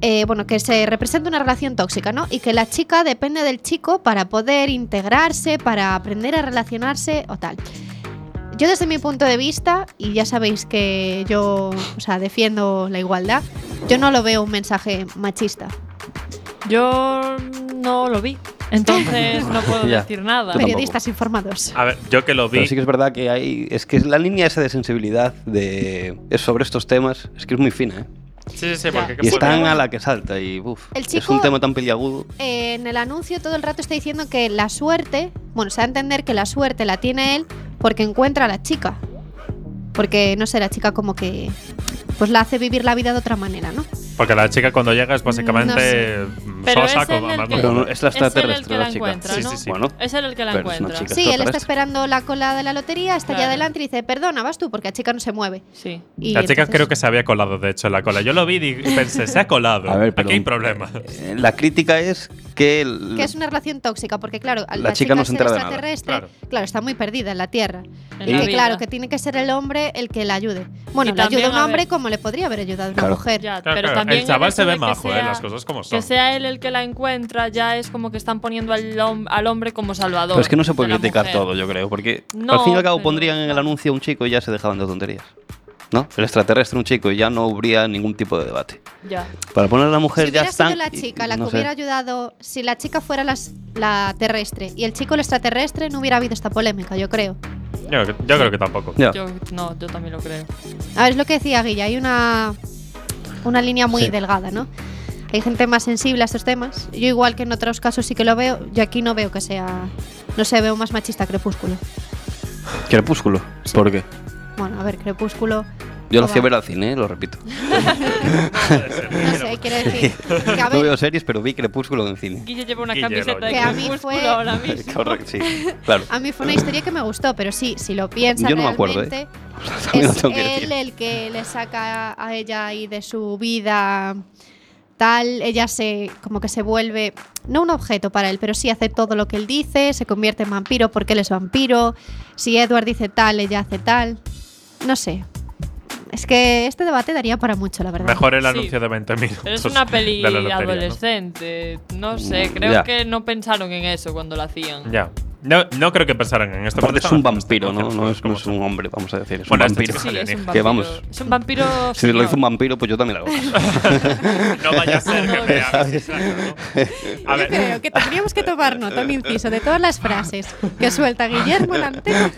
A: eh, bueno, que se representa una relación tóxica, ¿no? Y que la chica depende del chico para poder integrarse, para aprender a relacionarse o tal. Yo desde mi punto de vista, y ya sabéis que yo, o sea, defiendo la igualdad, yo no lo veo un mensaje machista.
D: Yo no lo vi. Entonces no puedo
C: Ya.
D: decir nada.
C: Yo
A: Periodistas informados.
B: A ver, yo que lo vi.
C: Pero sí que es verdad que hay. Es que la línea esa de sensibilidad de, es sobre estos temas es que es muy fina, ¿eh?
B: Sí, sí, sí, porque.
C: Y están a la que salta y uf,
A: El
C: es un tema tan peliagudo.
A: Eh, en el anuncio todo el rato está diciendo que la suerte, bueno, se da a entender que la suerte la tiene él porque encuentra a la chica. Porque, no sé, la chica como que pues la hace vivir la vida de otra manera, ¿no?
B: Porque la chica cuando llega es básicamente.
A: No sé.
D: Pero es el que-
C: Pero la
D: Es él el
C: extraterrestre,
D: que
C: la
D: la
C: chica.
D: encuentra,
B: Sí,
D: ¿no?
B: sí, sí.
C: Bueno,
D: Es el que la encuentra.
A: Sí, él está esperando la cola de la lotería, está
D: Claro.
A: allá adelante y dice, perdona, vas tú, porque la chica no se mueve.
D: Sí.
A: Y
B: La chica
A: entonces-
B: creo que se había colado, de hecho, en la cola. Yo lo vi y pensé, se ha colado.
C: A ver, pero-
B: Aquí hay problema.
C: Eh, La crítica es que. el-
A: Que es una relación tóxica, porque claro, a
C: La chica no se entera de nada.
A: extraterrestre,
B: Claro.
A: claro. está muy perdida en la Tierra.
D: En
A: Y
D: la
A: que claro, que tiene que ser el hombre el que la ayude. Bueno,
D: Y
A: le ayuda un hombre
D: ver-
A: como le podría haber ayudado una
C: Claro.
A: mujer.
D: Ya,
B: Claro,
D: pero
B: claro.
D: también
B: El chaval se ve majo, eh,
D: sea-
B: las cosas como son.
D: Que sea él el que la encuentra, ya es como que están poniendo al, hom- al hombre como salvador.
C: Pero es que no se puede
D: de la
C: criticar todo, yo creo, porque
D: No,
C: al fin y al cabo pondrían en el anuncio a un chico y ya se dejaban de tonterías. ¿No? El extraterrestre un chico y ya no habría ningún tipo de debate.
D: Ya.
C: Para poner a la mujer
A: Si
C: ya
A: sido la chica la
C: no
A: que
C: sé.
A: hubiera ayudado, si la chica fuera las- la terrestre y el chico el extraterrestre, no hubiera habido esta polémica, yo creo.
B: Yo, yo creo que tampoco.
D: Yo, no, yo también lo creo.
A: A ver, es lo que decía Guilla, hay una, una línea muy
C: Sí.
A: delgada, ¿no? Hay gente más sensible a estos temas. Yo igual que en otros casos sí que lo veo, yo aquí no veo que sea, no sé, veo más machista Crepúsculo.
C: Crepúsculo. ¿Por qué?
A: Bueno, a ver, Crepúsculo,
C: Yo lo fui a ver al cine, ¿eh? lo repito.
A: no sé, quiero decir que a
C: No veo series, pero vi Crepúsculo en cine.
D: Guille lleva una
B: Guille,
D: camiseta de
A: Que a mí
D: Crepúsculo
A: fue-
D: ahora mismo.
C: Correcto, sí. Claro.
A: a mí fue una historia que me gustó, pero sí, si lo piensas
C: Yo no me acuerdo, ¿eh?
A: realmente,
C: También lo
A: es
C: tengo que
A: él el que le saca a ella ahí de su vida tal, ella se como que se vuelve no un objeto para él, pero sí hace todo lo que él dice, se convierte en vampiro porque él es vampiro. Si Edward dice tal, ella hace tal. No sé. Es que este debate daría para mucho, la verdad.
B: Mejor el
D: Sí.
B: anuncio de 20 minutos.
D: Pero es una peli
B: de la lotería, ¿no?
D: adolescente. ¿no? sé, creo
C: Ya.
D: que no pensaron en eso cuando lo hacían.
B: Ya. No, no creo que pensaran en esto. Porque
C: es un vampiro, ¿no? No es, no
B: como
C: es un hombre, vamos a decir. Es
B: Bueno,
C: un vampiro.
D: Sí, es un vampiro.
C: Que vamos.
D: Es un vampiro.
C: Si lo hizo un vampiro, pues yo también lo hago.
B: No vaya a ser que me hagas exacto, ¿no? A
A: Yo
B: ver,
A: creo que tendríamos que tomar nota, un inciso, de todas las frases que suelta Guillermo en antena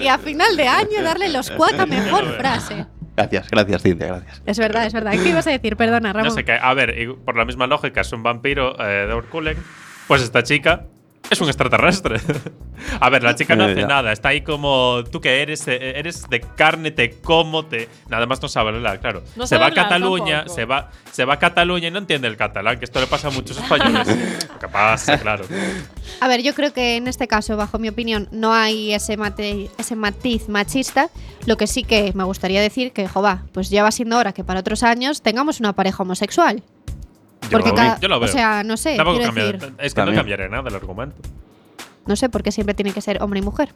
A: y a final de año darle los cuatro mejor frase.
C: Gracias, gracias, Cintia, gracias.
A: Es verdad, es verdad. ¿Qué ibas a decir? Perdona, Ramón.
B: no sé qué. A ver, por la misma lógica, es un vampiro eh, de Urkulen. Pues esta chica es un extraterrestre. A ver, la chica no hace nada. Está ahí como tú que eres, eh, eres de carne, te como, te. Nada más no sabe hablar, claro.
D: No
B: se va a Cataluña,
D: tampoco.
B: se va, se va a Cataluña y no entiende el catalán, que esto le pasa a muchos españoles. ¿Qué pasa? Claro.
A: A ver, yo creo que en este caso, bajo mi opinión, no hay ese, mate- ese matiz machista. Lo que sí que me gustaría decir que, jova, pues ya va siendo hora que para otros años tengamos una pareja homosexual.
B: Yo
A: Porque
B: lo,
A: cada-
B: yo lo veo.
A: o sea, no sé,
B: Tampoco cambia-
A: decir-
B: es que no cambiaré nada del argumento.
A: No sé por qué siempre tiene que ser hombre y mujer.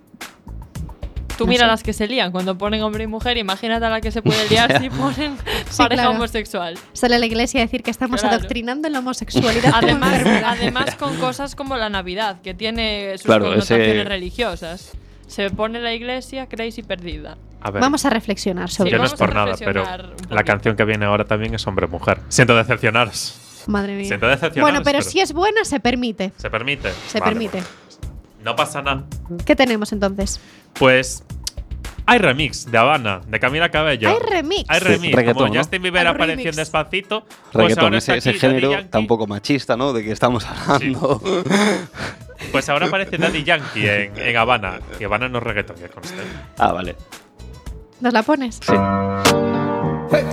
D: Tú
A: No
D: mira
A: sé.
D: las que se lían cuando ponen hombre y mujer, imagínate a la que se puede liar si ponen pareja
A: claro.
D: homosexual.
A: Sale a la iglesia a decir que estamos
D: Claro.
A: adoctrinando en la homosexualidad.
D: Además, además con cosas como la Navidad, que tiene sus
C: Claro,
D: connotaciones
C: ese-
D: religiosas. Se pone la iglesia, creéis y perdida.
B: A ver,
A: Vamos a reflexionar sobre
B: yo no es por nada, pero la canción que viene ahora también es hombre-mujer. Siento decepcionaros.
A: Madre mía.
B: Siento decepcionaros.
A: Bueno, pero si es buena, se permite.
B: Se permite.
A: Se
B: Vale,
A: permite.
B: bueno. No pasa nada.
A: ¿Qué tenemos entonces?
B: Pues hay remix de Habana, de Camila Cabello.
A: Hay remix.
B: Hay remix.
C: reggaetón,
B: Como
C: ¿no?
B: Justin Bieber
A: Hay
B: apareció despacito. Pues ahora está
C: ese, ese
B: aquí
C: género
B: Yankee.
C: tampoco machista, ¿no? De que estamos hablando.
B: Pues ahora aparece Daddy Yankee en, en Habana. Y Habana no es reggaetón, que conste.
C: ah, vale.
A: ¿Nos la pones?
C: Sí.
F: Havana,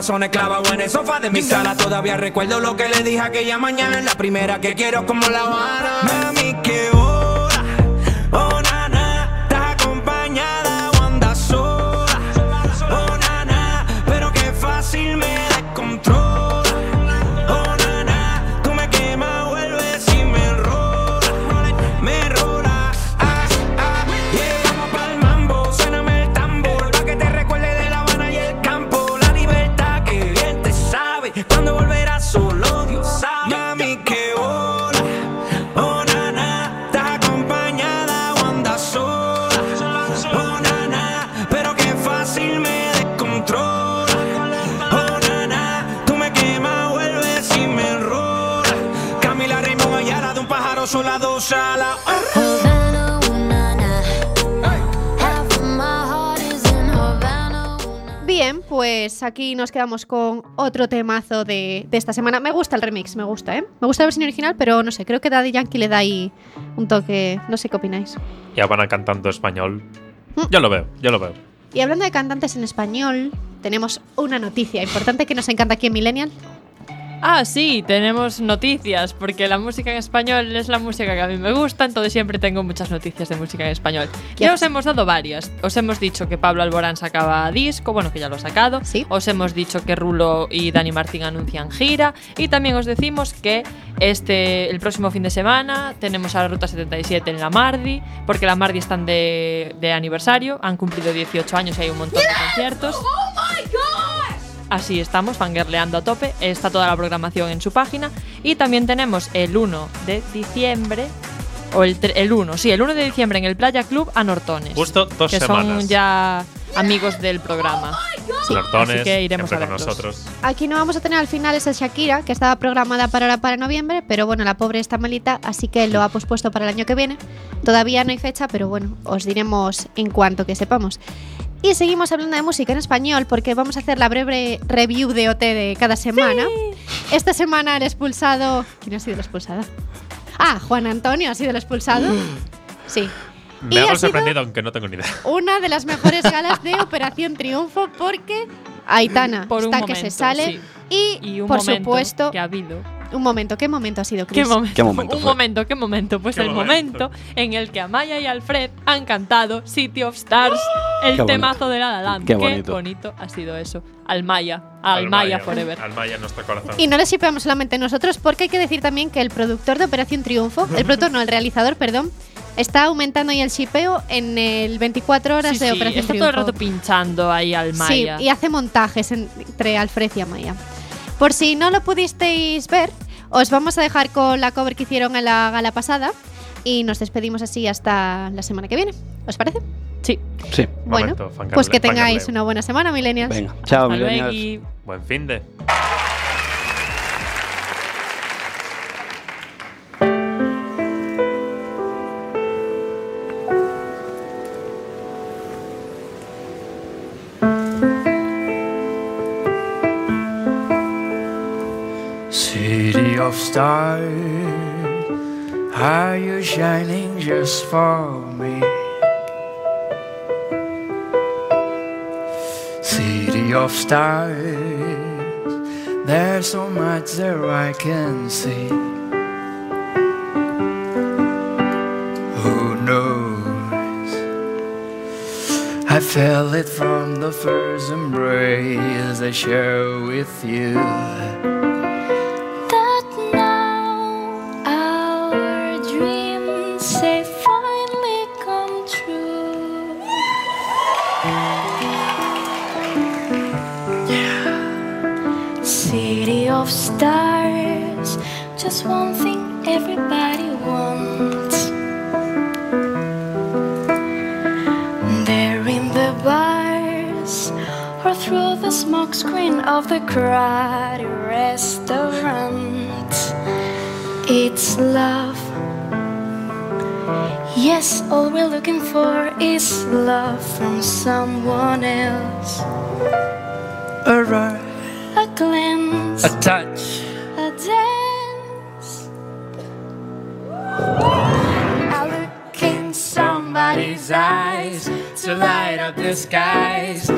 E: muchos corazones clavados en el sofá de mi sala. Todavía recuerdo lo que le dije aquella mañana, la primera que quiero como la qué
A: pues aquí nos quedamos con otro temazo de, de esta semana. Me gusta el remix, me gusta, ¿eh? Me gusta la versión original, pero no sé, creo que Daddy Yankee le da ahí un toque. No sé qué opináis.
B: Y Habana cantando español.
A: Mm.
B: Yo lo veo, yo lo veo.
A: Y hablando de cantantes en español, tenemos una noticia importante que nos encanta aquí en Millennial.
D: Ah, sí, tenemos noticias, porque la música en español es la música que a mí me gusta, entonces siempre tengo muchas noticias de música en español.
A: ¿Qué
D: Ya os hemos dado varias. Os hemos dicho que Pablo Alborán sacaba disco, bueno, que ya lo ha sacado.
A: Sí.
D: Os hemos dicho que Rulo y Dani Martín anuncian gira. Y también os decimos que este, el próximo fin de semana tenemos a la Ruta 77 en la Mardi, porque la Mardi están de, de aniversario, han cumplido 18 años y hay un montón de conciertos. Así estamos, fangirleando a tope. Está toda la programación en su página. Y también tenemos el 1 de diciembre. O el, el 1, sí, el 1 de diciembre en el Playa Club a Nortones.
B: Justo dos
D: que
B: semanas.
D: son ya amigos del programa.
B: Nortones,
D: así que iremos a
B: con nosotros.
A: Aquí no vamos a tener al final esa Shakira, que estaba programada para ahora para noviembre, pero bueno, la pobre está malita, así que lo ha pospuesto para el año que viene. Todavía no hay fecha, pero bueno, os diremos en cuanto que sepamos. Y seguimos hablando de música en español porque vamos a hacer la breve review de OT de cada semana. Esta semana el expulsado. ¿Quién ha sido el expulsado? Ah, Juan Antonio ha sido el expulsado. Sí. Y
B: Me
A: ha
B: hago
A: sido
B: sorprendido, aunque no tengo ni idea.
A: una de las mejores galas de Operación Triunfo porque Aitana
D: Por un
A: está que
D: momento,
A: se sale
D: sí.
A: y,
D: Y un
A: por
D: momento
A: supuesto
D: que ha habido.
A: Un momento, ¿qué momento ha sido,
D: ¿Qué
A: Chris?
D: momento?
C: ¿Qué momento
D: Un momento, ¿qué momento? Pues
B: ¿Qué
D: el
B: momento?
D: momento? en el que Amaya y Alfred han cantado City of Stars, el
C: Qué bonito.
D: temazo de La Land.
C: Qué bonito.
D: ha sido eso. Almaya, Almaya forever.
B: Almaya en nuestro corazón.
A: Y no le shipeamos solamente nosotros, porque hay que decir también que el productor de Operación Triunfo, el productor no, el realizador, perdón, está aumentando ahí el shipeo en el 24 horas
D: Sí,
A: de
D: sí,
A: Operación
D: está todo el rato pinchando ahí
A: Sí,
D: Almaya.
A: y hace montajes entre Alfred y Amaya. Por si no lo pudisteis ver, os vamos a dejar con la cover que hicieron en la gala pasada y nos despedimos así hasta la semana que viene. ¿Os parece?
D: Sí.
C: Sí.
A: Bueno,
B: Momento,
A: pues que tengáis una buena semana, millennials.
C: Venga. Chao,
D: Hasta
C: millennials.
B: Buen fin de.
G: Stars, are you shining just for me? City of stars, there's so much there I can see. Who knows? I felt it from the first embrace I share with you.
H: The smoke screen of the crowded restaurant. It's love. Yes, all we're looking for is love from someone else.
G: A rush,
H: A glance,
G: a touch,
H: a dance.
G: I look in somebody's eyes to light up the skies,